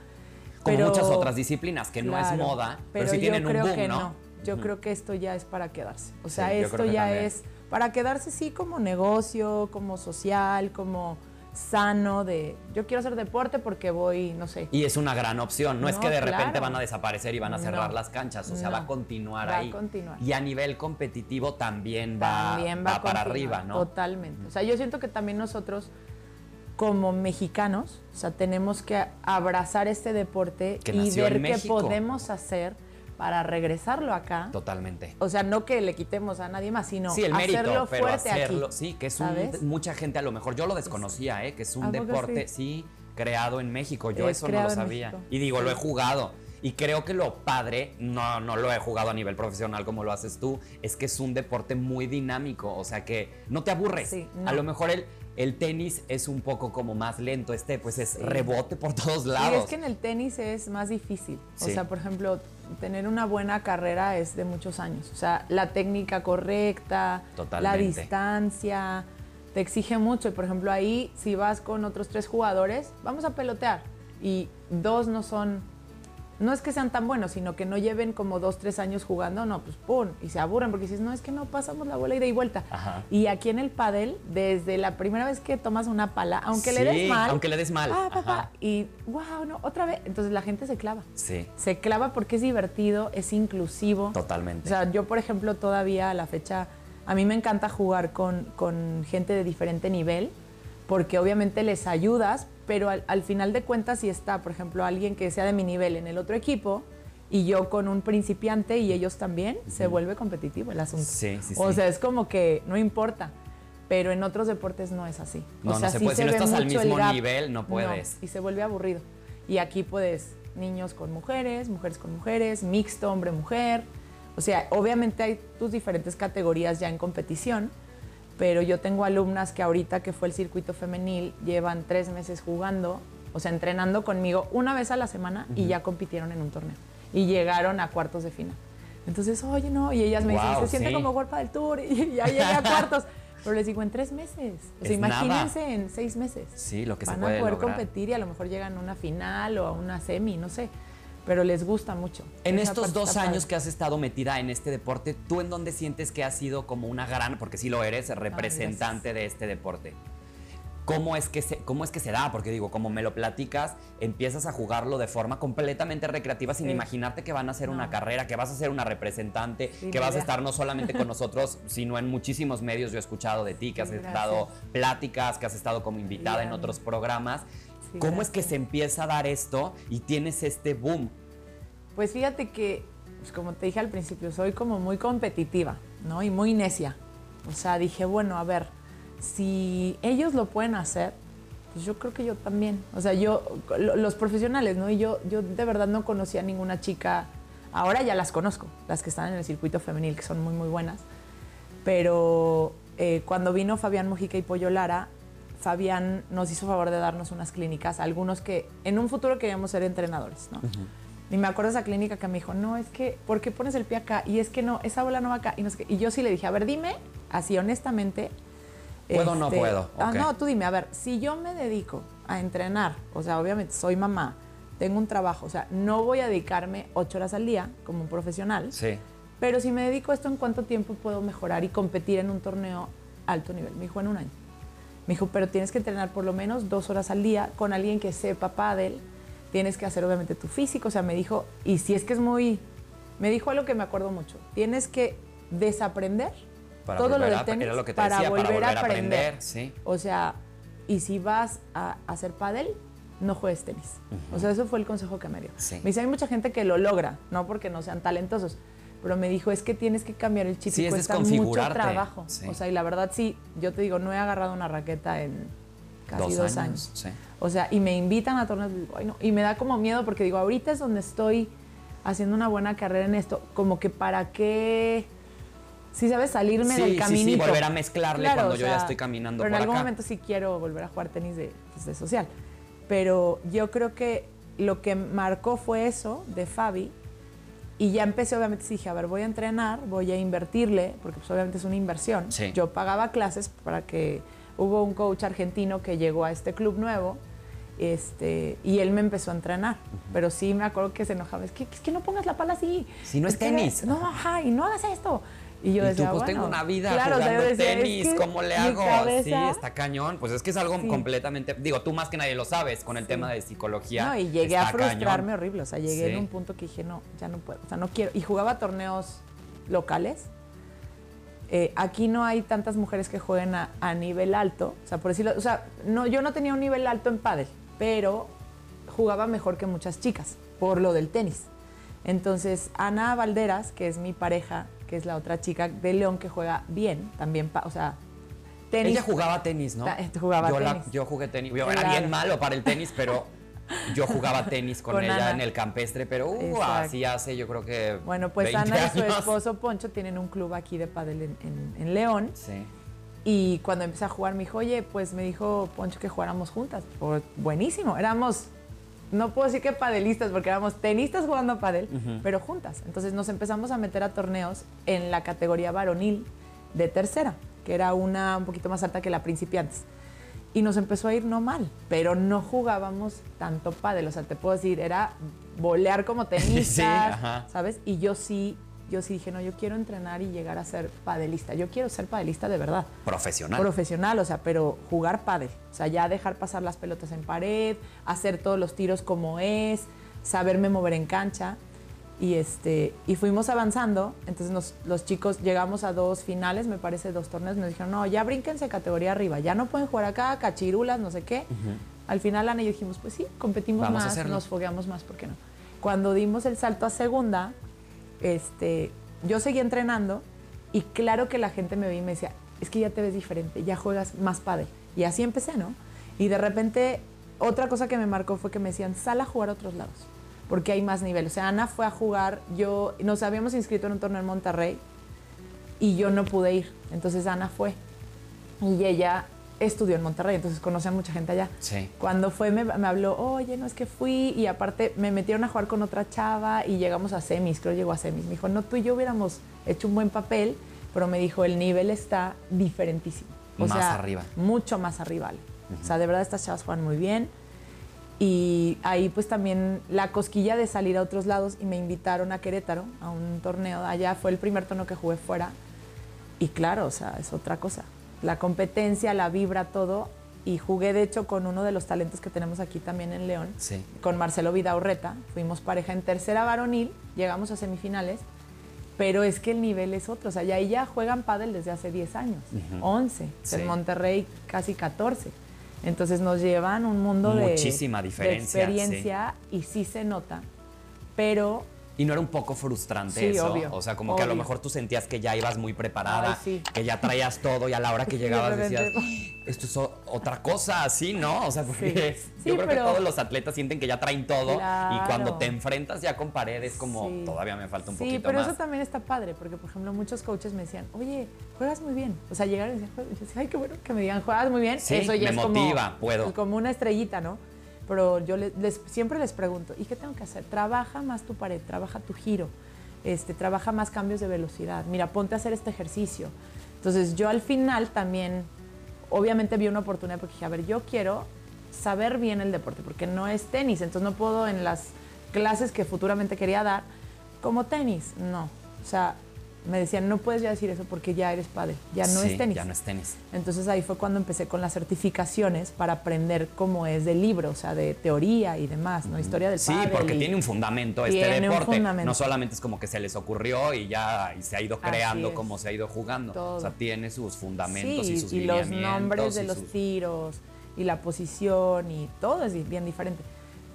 Como pero- muchas otras disciplinas, que no es moda, pero, pero sí yo tienen un creo boom, que ¿no? Yo creo que esto ya es para quedarse. O sea, yo esto ya también. es para quedarse sí como negocio, como social, como sano de yo quiero hacer deporte porque voy, no sé. Y es una gran opción. No, es que de repente van a desaparecer y van a cerrar No, las canchas. O sea, va a continuar va a continuar. Y a nivel competitivo también va, también va para arriba, ¿no? Totalmente. O sea, yo siento que también nosotros, como mexicanos, o sea, tenemos que abrazar este deporte Que y ver qué podemos hacer para regresarlo acá. Totalmente. O sea, no que le quitemos a nadie más, sino sí, el mérito, hacerlo pero fuerte hacerlo, aquí. sí, que es un, mucha gente a lo mejor, yo lo desconocía, ¿eh? que es ¿A un deporte, sí? creado en México. Yo Es eso no lo sabía. Y digo, lo he jugado. Y creo que lo padre, no, no lo he jugado a nivel profesional como lo haces tú, es que es un deporte muy dinámico, o sea que no te aburres. Sí, no. A lo mejor el, el tenis es un poco como más lento, este pues es rebote por todos Y lados. es que en el tenis es más difícil. O Sí. sea, por ejemplo, tener una buena carrera es de muchos años. O sea, la técnica correcta, la distancia, te exige mucho. Y por ejemplo, ahí, si vas con otros tres jugadores, vamos a pelotear. Y dos no son, no es que sean tan buenos, sino que no lleven como dos, tres años jugando, no, pues pum, y se aburren porque dices, no, es que no pasamos la bola ida y vuelta. Ajá. Y aquí en el pádel, desde la primera vez que tomas una pala, aunque le des mal, aunque le des mal, pa, pa, pa, ajá. y wow, no, otra vez. Entonces la gente se clava. Sí, Se clava porque es divertido, es inclusivo. totalmente. O sea, yo, por ejemplo, todavía a la fecha, a mí me encanta jugar con, con gente de diferente nivel, porque obviamente les ayudas, pero al, al final de cuentas, si está, por ejemplo, alguien que sea de mi nivel en el otro equipo, y yo con un principiante y ellos también, se vuelve competitivo el asunto. Sí, sí, O sí. sea, es como que no importa. Pero en otros deportes no es así. No, o no sea, se sí puede. Si no estás al mismo nivel, no puedes. y se vuelve aburrido. Y aquí puedes niños con mujeres, mujeres con mujeres, mixto, hombre-mujer. O sea, obviamente hay tus diferentes categorías ya en competición, pero yo tengo alumnas que ahorita que fue el circuito femenil llevan tres meses jugando, o sea, entrenando conmigo una vez a la semana y ya compitieron en un torneo. Y llegaron a cuartos de final. Entonces, oye, no, y ellas me dicen, se siente sí. como World del Tour y ya llegué a cuartos. Pero les digo, en tres meses. O sea, Es nada. imagínense en seis meses. Sí, lo que se Van puede a poder lograr. competir y a lo mejor llegan a una final o a una semi, no sé. Pero les gusta mucho. En estos dos años padre. que has estado metida en este deporte, ¿tú en dónde sientes que has sido como una gran, porque sí lo eres, representante de este deporte? ¿Cómo es, que se, ¿Cómo es que se da? Porque digo, como me lo platicas, empiezas a jugarlo de forma completamente recreativa sin Sí. imaginarte que van a hacer una carrera, que vas a ser una representante, Sí, que vas a estar no solamente con nosotros, sino en muchísimos medios. Yo he escuchado de ti, que has Sí, estado gracias. pláticas, que has estado como invitada en otros programas. Sí, ¿Cómo es que se empieza a dar esto y tienes este boom? Pues fíjate que, pues como te dije al principio, soy como muy competitiva, ¿no? Y muy necia. O sea, dije, bueno, a ver, si ellos lo pueden hacer, pues yo creo que yo también. O sea, yo, lo- los profesionales, ¿no? Y yo, yo de verdad no conocía a ninguna chica, ahora ya las conozco, las que están en el circuito femenil, que son muy, muy buenas. Pero eh, cuando vino Fabián Mojica y Pollo Lara, Fabián nos hizo favor de darnos unas clínicas, algunos que en un futuro queríamos ser entrenadores, ¿no? Y me acuerdo de esa clínica que me dijo, no, es que, ¿por qué pones el pie acá? Y es que no, esa bola no va acá. Y, no sé. Y yo sí le dije, a ver, dime, así honestamente. ¿Puedo o no puedo? Ah, no, tú dime, a ver, si yo me dedico a entrenar, o sea, obviamente soy mamá, tengo un trabajo, o sea, no voy a dedicarme ocho horas al día como un profesional, Sí. pero si me dedico a esto, ¿en cuánto tiempo puedo mejorar y competir en un torneo alto nivel? Me dijo, en un año. Me dijo, pero tienes que entrenar por lo menos dos horas al día con alguien que sepa pádel. Tienes que hacer obviamente tu físico. O sea, me dijo, y si es que es muy... Me dijo algo que me acuerdo mucho. Tienes que desaprender Para todo lo del tenis lo que te para, decía, para volver a aprender. aprender, sí. O sea, y si vas a hacer pádel, no juegues tenis. O sea, eso fue el consejo que me dio. Sí. Me dice, hay mucha gente que lo logra, no porque no sean talentosos, pero me dijo, es que tienes que cambiar el chip Sí, y es cuesta mucho trabajo. Sí. O sea, y la verdad sí, yo te digo, no he agarrado una raqueta en casi dos, años. sí. O sea, y me invitan a torneos, digo, "Ay, no", y me da como miedo porque digo, ahorita es donde estoy haciendo una buena carrera en esto, como que para qué, sí sabes, salirme del sí, sí, caminito. volver a mezclarle cuando yo ya estoy caminando Pero por en algún acá. momento sí quiero volver a jugar tenis de, pues, de social. Pero yo creo que lo que marcó fue eso de Fabi. Y ya empecé, obviamente, dije, a ver, voy a entrenar, voy a invertirle, porque pues obviamente es una inversión. Sí. Yo pagaba clases para que hubo un coach argentino que llegó a este club nuevo este, y él me empezó a entrenar. Pero sí me acuerdo que se enojaba, es que, es que no pongas la pala así. Si no es que- tenis. no, ajá, y no hagas esto. Y yo y decía, tú, pues bueno, tengo una vida claro, o sea, jugando decía, es tenis, que ¿cómo le hago? cabeza- Sí, está cañón. Pues es que es algo Sí. completamente. Digo, tú más que nadie lo sabes con el tema de psicología. No, y llegué a frustrarme cañón. horrible. O sea, llegué Sí. en un punto que dije, no, ya no puedo. O sea, no quiero. Y jugaba torneos locales. Eh, aquí no hay tantas mujeres que jueguen a, a nivel alto. O sea, por decirlo. O sea, no, yo no tenía un nivel alto en pádel, pero jugaba mejor que muchas chicas por lo del tenis. Entonces, Ana Valderas, que es mi pareja, que es la otra chica de León que juega bien, también, o sea, tenis. Ella jugaba tenis, ¿no? Ta- jugaba yo la- tenis. yo jugué tenis. Yo era bien malo para el tenis, pero yo jugaba tenis con, Con ella Ana. en el campestre, pero uh, así hace yo creo que Bueno, pues 20 Ana y su años. esposo Poncho tienen un club aquí de pádel en, en- en León. Sí. Y cuando empecé a jugar, me dijo, oye, pues me dijo Poncho que jugáramos juntas. Pues, buenísimo. Éramos, no puedo decir que padelistas, porque éramos tenistas jugando pádel, pero juntas. Entonces nos empezamos a meter a torneos en la categoría varonil de tercera, que era una un poquito más alta que la principiantes. Y nos empezó a ir no mal, pero no jugábamos tanto pádel. O sea, te puedo decir, era volear como tenistas, ajá. ¿sabes? Y yo sí, yo sí dije, no, yo quiero entrenar y llegar a ser padelista. Yo quiero ser padelista de verdad Profesional. profesional, o sea, pero jugar pádel, o sea, ya dejar pasar las pelotas en pared, hacer todos los tiros como es, saberme mover en cancha y este y fuimos avanzando, entonces nos- los chicos llegamos a dos finales, me parece dos torneos, nos dijeron, "No, ya brínquense categoría arriba, ya no pueden jugar acá, cachirulas, no sé qué." Al final Ana y yo dijimos, "Pues sí, competimos Vamos más, nos fogueamos más, ¿por qué no?" Cuando dimos el salto a segunda, este, yo seguí entrenando y claro que la gente me veía y me decía, es que ya te ves diferente, ya juegas más padre. Y así empecé, ¿no? Y de repente, otra cosa que me marcó fue que me decían, sal a jugar a otros lados, porque hay más nivel. O sea, Ana fue a jugar, yo, nos habíamos inscrito en un torneo en Monterrey y yo no pude ir. Entonces Ana fue. Y ella estudió en Monterrey, entonces conoce a mucha gente allá. Sí. Cuando fue me, me habló, oye, no es que fui y aparte me metieron a jugar con otra chava y llegamos a semis, creo llegó a semis. Me dijo, no, tú y yo hubiéramos hecho un buen papel, pero me dijo, el nivel está diferentísimo. O Más sea, arriba. Mucho más arriba. O sea, de verdad estas chavas juegan muy bien. Y ahí pues también la cosquilla de salir a otros lados y me invitaron a Querétaro, a un torneo. Allá fue el primer torneo que jugué fuera. Y claro, o sea, es otra cosa. La competencia, la vibra, todo. Y jugué, de hecho, con uno de los talentos que tenemos aquí también en León, Sí. con Marcelo Vidaurreta. Fuimos pareja en tercera varonil, llegamos a semifinales, pero es que el nivel es otro. O sea, ya ya juegan pádel desde hace 10 años, 11. Sí. En Monterrey casi 14. Entonces nos llevan un mundo de, Muchísima de diferencia, experiencia y sí se nota. Pero ¿Y no era un poco frustrante Sí, eso? obvio, o sea, como que a lo obvio. mejor tú sentías que ya ibas muy preparada, Ay, sí. que ya traías todo y a la hora que Sí, de llegabas decías, esto es otra cosa, así, ¿no? O sea, porque Sí. yo Sí, creo pero- que todos los atletas sienten que ya traen todo y Claro. cuando te enfrentas ya con paredes como Sí. todavía me falta un Sí, poquito pero más. eso también está padre, porque por ejemplo muchos coaches me decían, oye, juegas muy bien. O sea, llegaron y decían, ay, qué bueno que me digan, juegas muy bien. Sí, eso ya me es motiva, como, puedo. como una estrellita, ¿no? Pero yo les, siempre les pregunto, ¿y qué tengo que hacer? Trabaja más tu pared, trabaja tu giro, este, trabaja más cambios de velocidad. Mira, ponte a hacer este ejercicio. Entonces yo al final también, obviamente vi una oportunidad porque dije, a ver, yo quiero saber bien el deporte, porque no es tenis, entonces no puedo en las clases que futuramente quería dar, como tenis, no. O sea, me decían, no puedes ya decir eso porque ya eres padre, ya no Sí, es tenis. Ya no es tenis. Entonces ahí fue cuando empecé con las certificaciones para aprender cómo es del libro, o sea, de teoría y demás, ¿no? Historia del Sí, porque tiene un fundamento este un deporte. fundamento. No solamente es como que se les ocurrió y ya y se ha ido creando como se ha ido jugando. Todo. O sea, tiene sus fundamentos sí, y sus y los nombres de los sus- tiros y la posición y todo es bien diferente.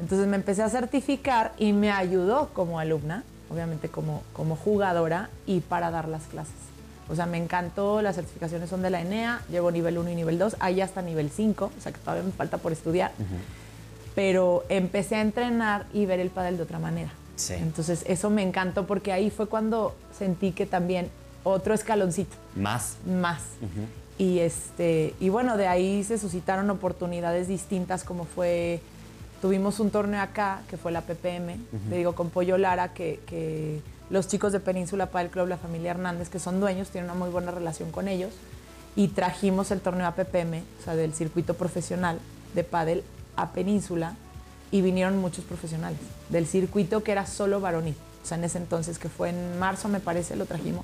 Entonces me empecé a certificar y me ayudó como alumna, obviamente como, como jugadora y para dar las clases. O sea, me encantó, las certificaciones son de la ENEA, llevo nivel 1 y nivel 2, ahí hasta nivel 5, o sea que todavía me falta por estudiar. Pero empecé a entrenar y ver el pádel de otra manera. Sí. Entonces eso me encantó porque ahí fue cuando sentí que también otro escaloncito Más. más. Y este, y bueno, de ahí se suscitaron oportunidades distintas, como fue, tuvimos un torneo acá, que fue la PPM, le digo, con Pollo Lara, que, que los chicos de Península Padel Club, la familia Hernández, que son dueños, tienen una muy buena relación con ellos, y trajimos el torneo a PPM, o sea, del circuito profesional de Padel a Península, y vinieron muchos profesionales, del circuito que era solo varonil, o sea, en ese entonces, que fue en marzo, me parece, lo trajimos.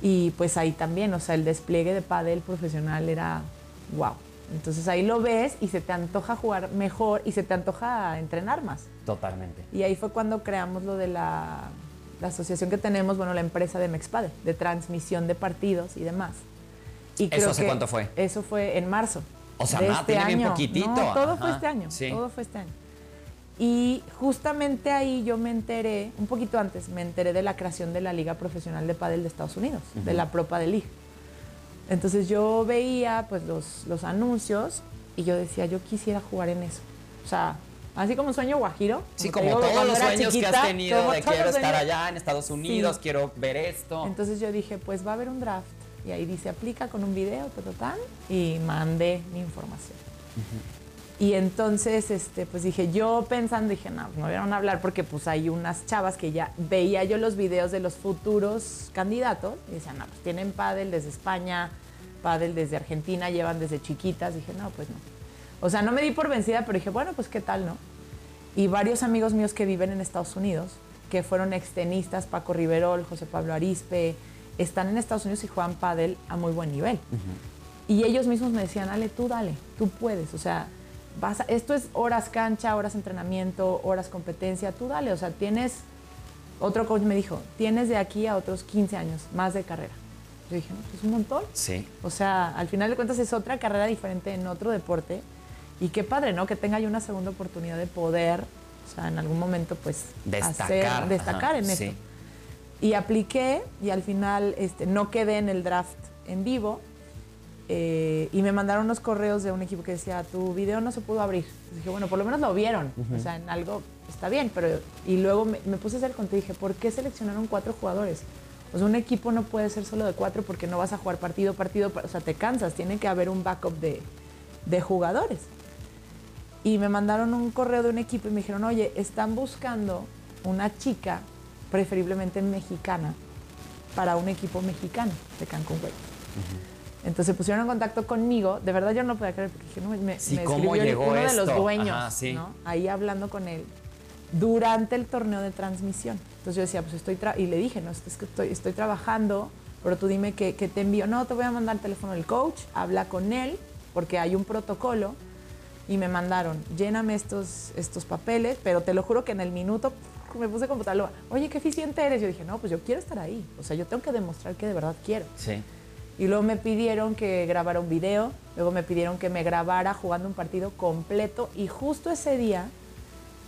Y pues ahí también, o sea, el despliegue de pádel profesional era wow. Entonces ahí lo ves y se te antoja jugar mejor y se te antoja entrenar más. Totalmente. Y ahí fue cuando creamos lo de la, la asociación que tenemos, bueno, la empresa de Mexpadel, de transmisión de partidos y demás. Y ¿Eso hace cuánto fue? Eso fue en marzo. O sea, de nada, este tiene bien año. poquitito. No, todo fue este año. sí. Todo fue este año. Y justamente ahí yo me enteré, un poquito antes, me enteré de la creación de la Liga Profesional de Pádel de Estados Unidos, de la Pro Padel League. Entonces yo veía pues los, los anuncios y yo decía, yo quisiera jugar en eso. O sea, así como un sueño guajiro. Sí, como todos los sueños que has tenido de quiero estar allá en Estados Unidos, quiero ver esto. Entonces yo dije, pues va a haber un draft. Y ahí dice, aplica con un video, ta, ta, tan, y mandé mi información. Y entonces, este, pues dije, yo pensando, dije, no, no vieron a hablar porque pues hay unas chavas que ya veía yo los videos de los futuros candidatos y decían, no, pues tienen pádel desde España, pádel desde Argentina, llevan desde chiquitas. Dije, no, pues no. O sea, no me di por vencida, pero dije, bueno, pues qué tal, ¿no? Y varios amigos míos que viven en Estados Unidos, que fueron extenistas, Paco Riverol, José Pablo Arispe, están en Estados Unidos y juegan pádel a muy buen nivel. Y ellos mismos me decían, Ale, tú dale, tú puedes. O sea, vas a- esto es horas cancha, horas entrenamiento, horas competencia, tú dale. O sea, tienes, otro coach me dijo, tienes de aquí a otros 15 años más de carrera. Yo dije, no, pues un montón. Sí. O sea, al final de cuentas es otra carrera diferente en otro deporte. Y qué padre, ¿no? Que tenga yo una segunda oportunidad de poder, o sea, en algún momento, pues, Destacar, hacer- destacar ajá, en sí. esto. Y apliqué y al final este, no quedé en el draft en vivo. Eh, y me mandaron unos correos de un equipo que decía, tu video no se pudo abrir. Entonces dije, bueno, por lo menos lo vieron. O sea, en algo está bien. pero Y luego me, me puse a hacer conté y dije, ¿por qué seleccionaron cuatro jugadores? O sea, un equipo no puede ser solo de cuatro porque no vas a jugar partido, partido. pa- O sea, te cansas. Tiene que haber un backup de, de jugadores. Y me mandaron un correo de un equipo y me dijeron, oye, están buscando una chica, preferiblemente mexicana, para un equipo mexicano de Cancún Güey. Entonces se pusieron en contacto conmigo. De verdad yo no podía creer porque dije, no, me, Sí, me ¿cómo escribió llegó uno de los dueños, Ajá, sí. ¿no? Ahí hablando con él durante el torneo de transmisión. Entonces yo decía, pues estoy, y le dije, no, es que estoy, estoy trabajando, pero tú dime qué, qué te envío. No, te voy a mandar el teléfono del coach, habla con él, porque hay un protocolo. Y me mandaron, lléname estos, estos papeles, pero te lo juro que en el minuto me puse tal, oye, qué eficiente eres. Yo dije, no, pues yo quiero estar ahí. O sea, yo tengo que demostrar que de verdad quiero. Sí. Y luego me pidieron que grabara un video, luego me pidieron que me grabara jugando un partido completo y justo ese día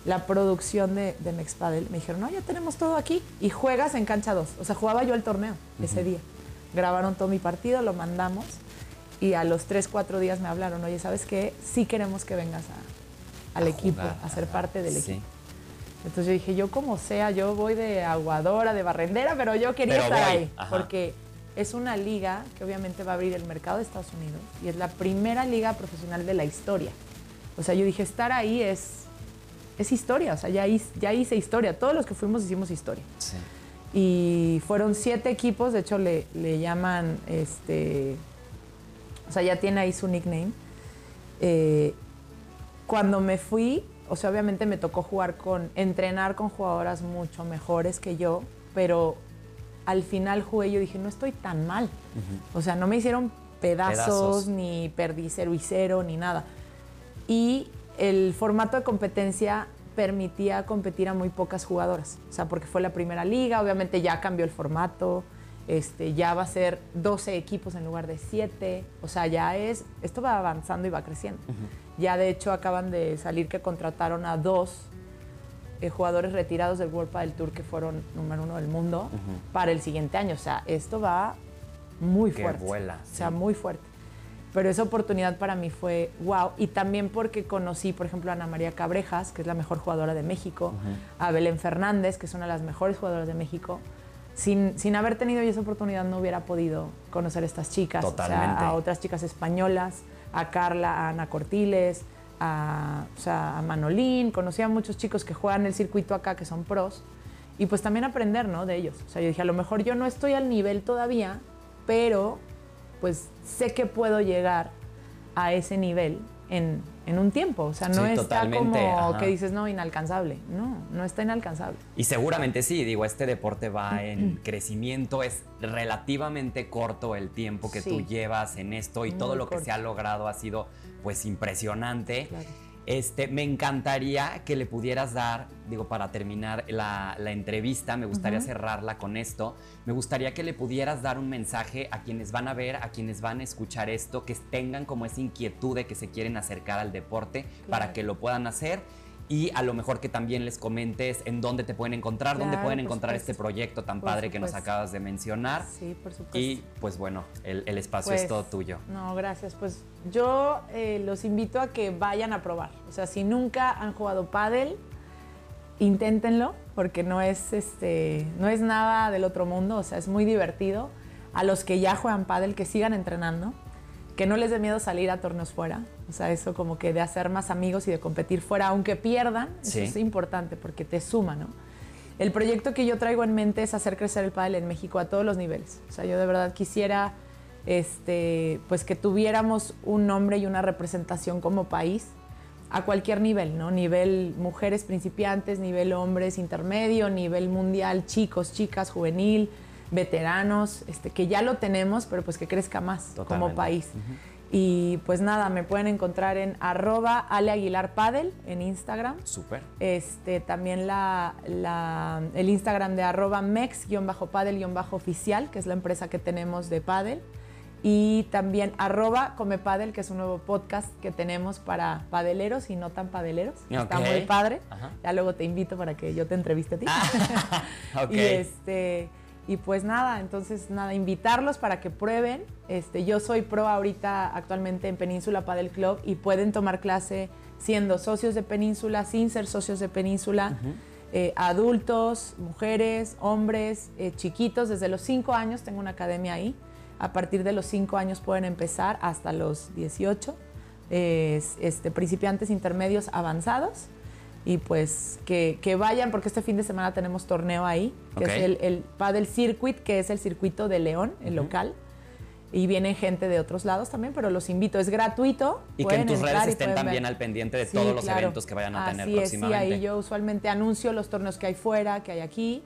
la producción de, de Mexpadel me dijeron, no, ya tenemos todo aquí y juegas en cancha 2. O sea, jugaba yo el torneo ese día. Grabaron todo mi partido, lo mandamos y a los 3, 4 días me hablaron, oye, ¿sabes qué? Sí queremos que vengas a- al A equipo, jugar, a ser parte del sí. equipo. Entonces yo dije, yo como sea, yo voy de aguadora, de barrendera, pero yo quería Pero estar voy, ahí. ajá. Porque es una liga que obviamente va a abrir el mercado de Estados Unidos y es la primera liga profesional de la historia. O sea, yo dije, estar ahí es, es historia, o sea, ya, hice- ya hice historia. Todos los que fuimos hicimos historia. Sí. Y fueron siete equipos, de hecho le, le llaman, este, o sea, ya tiene ahí su nickname. Eh, cuando me fui, o sea, obviamente me tocó jugar con, entrenar con jugadoras mucho mejores que yo, pero al final jugué y yo dije, no estoy tan mal. O sea, no me hicieron pedazos, Pedazos. ni perdí cero y cero, ni nada. Y el formato de competencia permitía competir a muy pocas jugadoras. O sea, porque fue la primera liga, obviamente ya cambió el formato, este, ya va a ser 12 equipos en lugar de 7. O sea, ya es, esto va avanzando y va creciendo. Ya de hecho acaban de salir que contrataron a dos eh, jugadores retirados del World Padel Tour que fueron número uno del mundo para el siguiente año. O sea, esto va muy Que fuerte. vuela, O sea, sí. muy fuerte. Pero esa oportunidad para mí fue wow. Y también porque conocí, por ejemplo, a Ana María Cabrejas, que es la mejor jugadora de México, a Belén Fernández, que es una de las mejores jugadoras de México. Sin, sin haber tenido yo esa oportunidad no hubiera podido conocer a estas chicas. O Totalmente. sea, a otras chicas españolas, a Carla, a Ana Cortiles, a, Manolín. Conocí a muchos chicos que juegan el circuito acá, que son pros. Y pues también aprender, ¿no? De ellos. O sea, yo dije, a lo mejor yo no estoy al nivel todavía, pero pues sé que puedo llegar a ese nivel en, en un tiempo. O sea, no Sí, está totalmente, como ajá. que dices, no, inalcanzable. No, no está inalcanzable. Y seguramente sí, digo, este deporte va en crecimiento, es relativamente corto el tiempo que tú Sí. llevas en esto y Muy todo lo que se ha logrado ha sido pues impresionante. Claro. Este, me encantaría que le pudieras dar, digo, para terminar la, la entrevista, me gustaría cerrarla con esto, me gustaría que le pudieras dar un mensaje a quienes van a ver, a quienes van a escuchar esto, que tengan como esa inquietud de que se quieren acercar al deporte para que lo puedan hacer y a lo mejor que también les comentes en dónde te pueden encontrar, dónde pueden encontrar supuesto. este proyecto tan Por padre que nos acabas de mencionar. Sí, por supuesto. Y pues bueno, el, el espacio es Pues, todo tuyo. No, gracias. Pues yo eh, los invito a que vayan a probar. O sea, si nunca han jugado pádel, inténtenlo, porque no es, este, no es nada del otro mundo. O sea, es muy divertido. A los que ya juegan pádel, que sigan entrenando, que no les dé miedo salir a torneos fuera. O sea, eso como que de hacer más amigos y de competir fuera, aunque pierdan, Sí. eso es importante porque te suma, ¿no? El proyecto que yo traigo en mente es hacer crecer el pádel en México a todos los niveles. O sea, yo de verdad quisiera este, pues que tuviéramos un nombre y una representación como país a cualquier nivel, ¿no? Nivel mujeres principiantes, nivel hombres intermedio, nivel mundial, chicos, chicas, juvenil, veteranos, este, que ya lo tenemos, pero pues que crezca más como país. Y pues nada, me pueden encontrar en arroba Ale Aguilar Padel en Instagram. Súper. Este, también la, la- el Instagram de arroba mex-padel-oficial, que es la empresa que tenemos de padel. Y también arroba come padel, que es un nuevo podcast que tenemos para padeleros y no tan padeleros. Está Ok. muy padre. Ajá. Ya luego te invito para que yo te entreviste a ti. ok. Y este y pues nada, entonces nada, invitarlos para que prueben. Este, yo soy pro ahorita actualmente en Península Padel Club y pueden tomar clase siendo socios de Península, sin ser socios de Península. eh, adultos, mujeres, hombres, eh, chiquitos, desde los 5 años tengo una academia ahí. A partir de los 5 años pueden empezar hasta los 18. Es, este, principiantes intermedios avanzados y pues que, que vayan porque este fin de semana tenemos torneo ahí, que es el, el Paddle Circuit, que es el circuito de León, el local. Y viene gente de otros lados también, pero los invito, es gratuito. Y que en tus redes estén también ver. al pendiente de Sí, todos los claro. eventos que vayan a tener es, sí, próximamente. ahí yo usualmente anuncio los torneos que hay fuera, que hay aquí.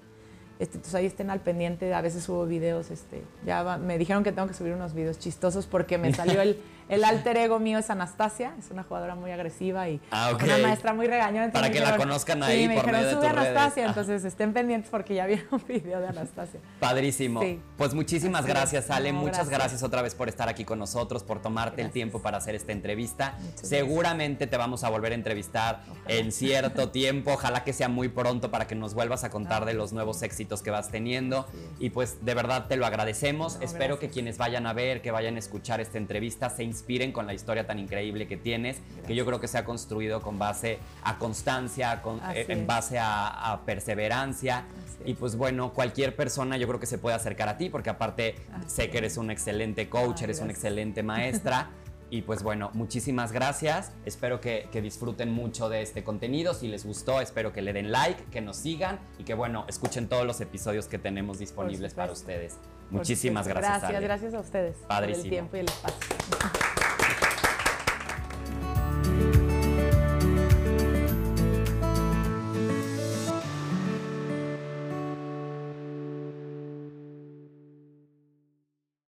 Este, entonces ahí estén al pendiente, a veces subo videos, este, ya va- me dijeron que tengo que subir unos videos chistosos porque me salió el, el alter ego mío es Anastasia, es una jugadora muy agresiva y Ah, una maestra muy regañona. Para me que la dijeron- conozcan sí, ahí me por dijeron, medio de sube tus redes". Anastasia, entonces estén pendientes porque ya vieron un video de Anastasia. Padrísimo. Sí. Pues muchísimas Así gracias, Ale. No, Muchas gracias. gracias. otra vez por estar aquí con nosotros, por tomarte el tiempo para hacer esta entrevista. Muchas Seguramente te vamos a volver a entrevistar en cierto tiempo. Ojalá que sea muy pronto para que nos vuelvas a contar de los nuevos éxitos que vas teniendo. Y pues de verdad te lo agradecemos. No, Espero que quienes vayan a ver, que vayan a escuchar esta entrevista, se inspiren con la historia tan increíble que tienes, que yo creo que se ha construido con base a constancia, con- eh, en base a, a perseverancia. Así Y es. pues bueno, cualquier persona yo creo que se puede acercar a ti, porque aparte Así sé que eres un excelente coach, eres una gracias. excelente maestra. Y pues bueno, muchísimas gracias. Espero que, que disfruten mucho de este contenido. Si les gustó, espero que le den like, que nos sigan y que bueno, escuchen todos los episodios que tenemos disponibles para ustedes. Por Muchísimas gracias. Gracias, Ale. gracias a ustedes por Padrísimo. el tiempo y el espacio. Gracias.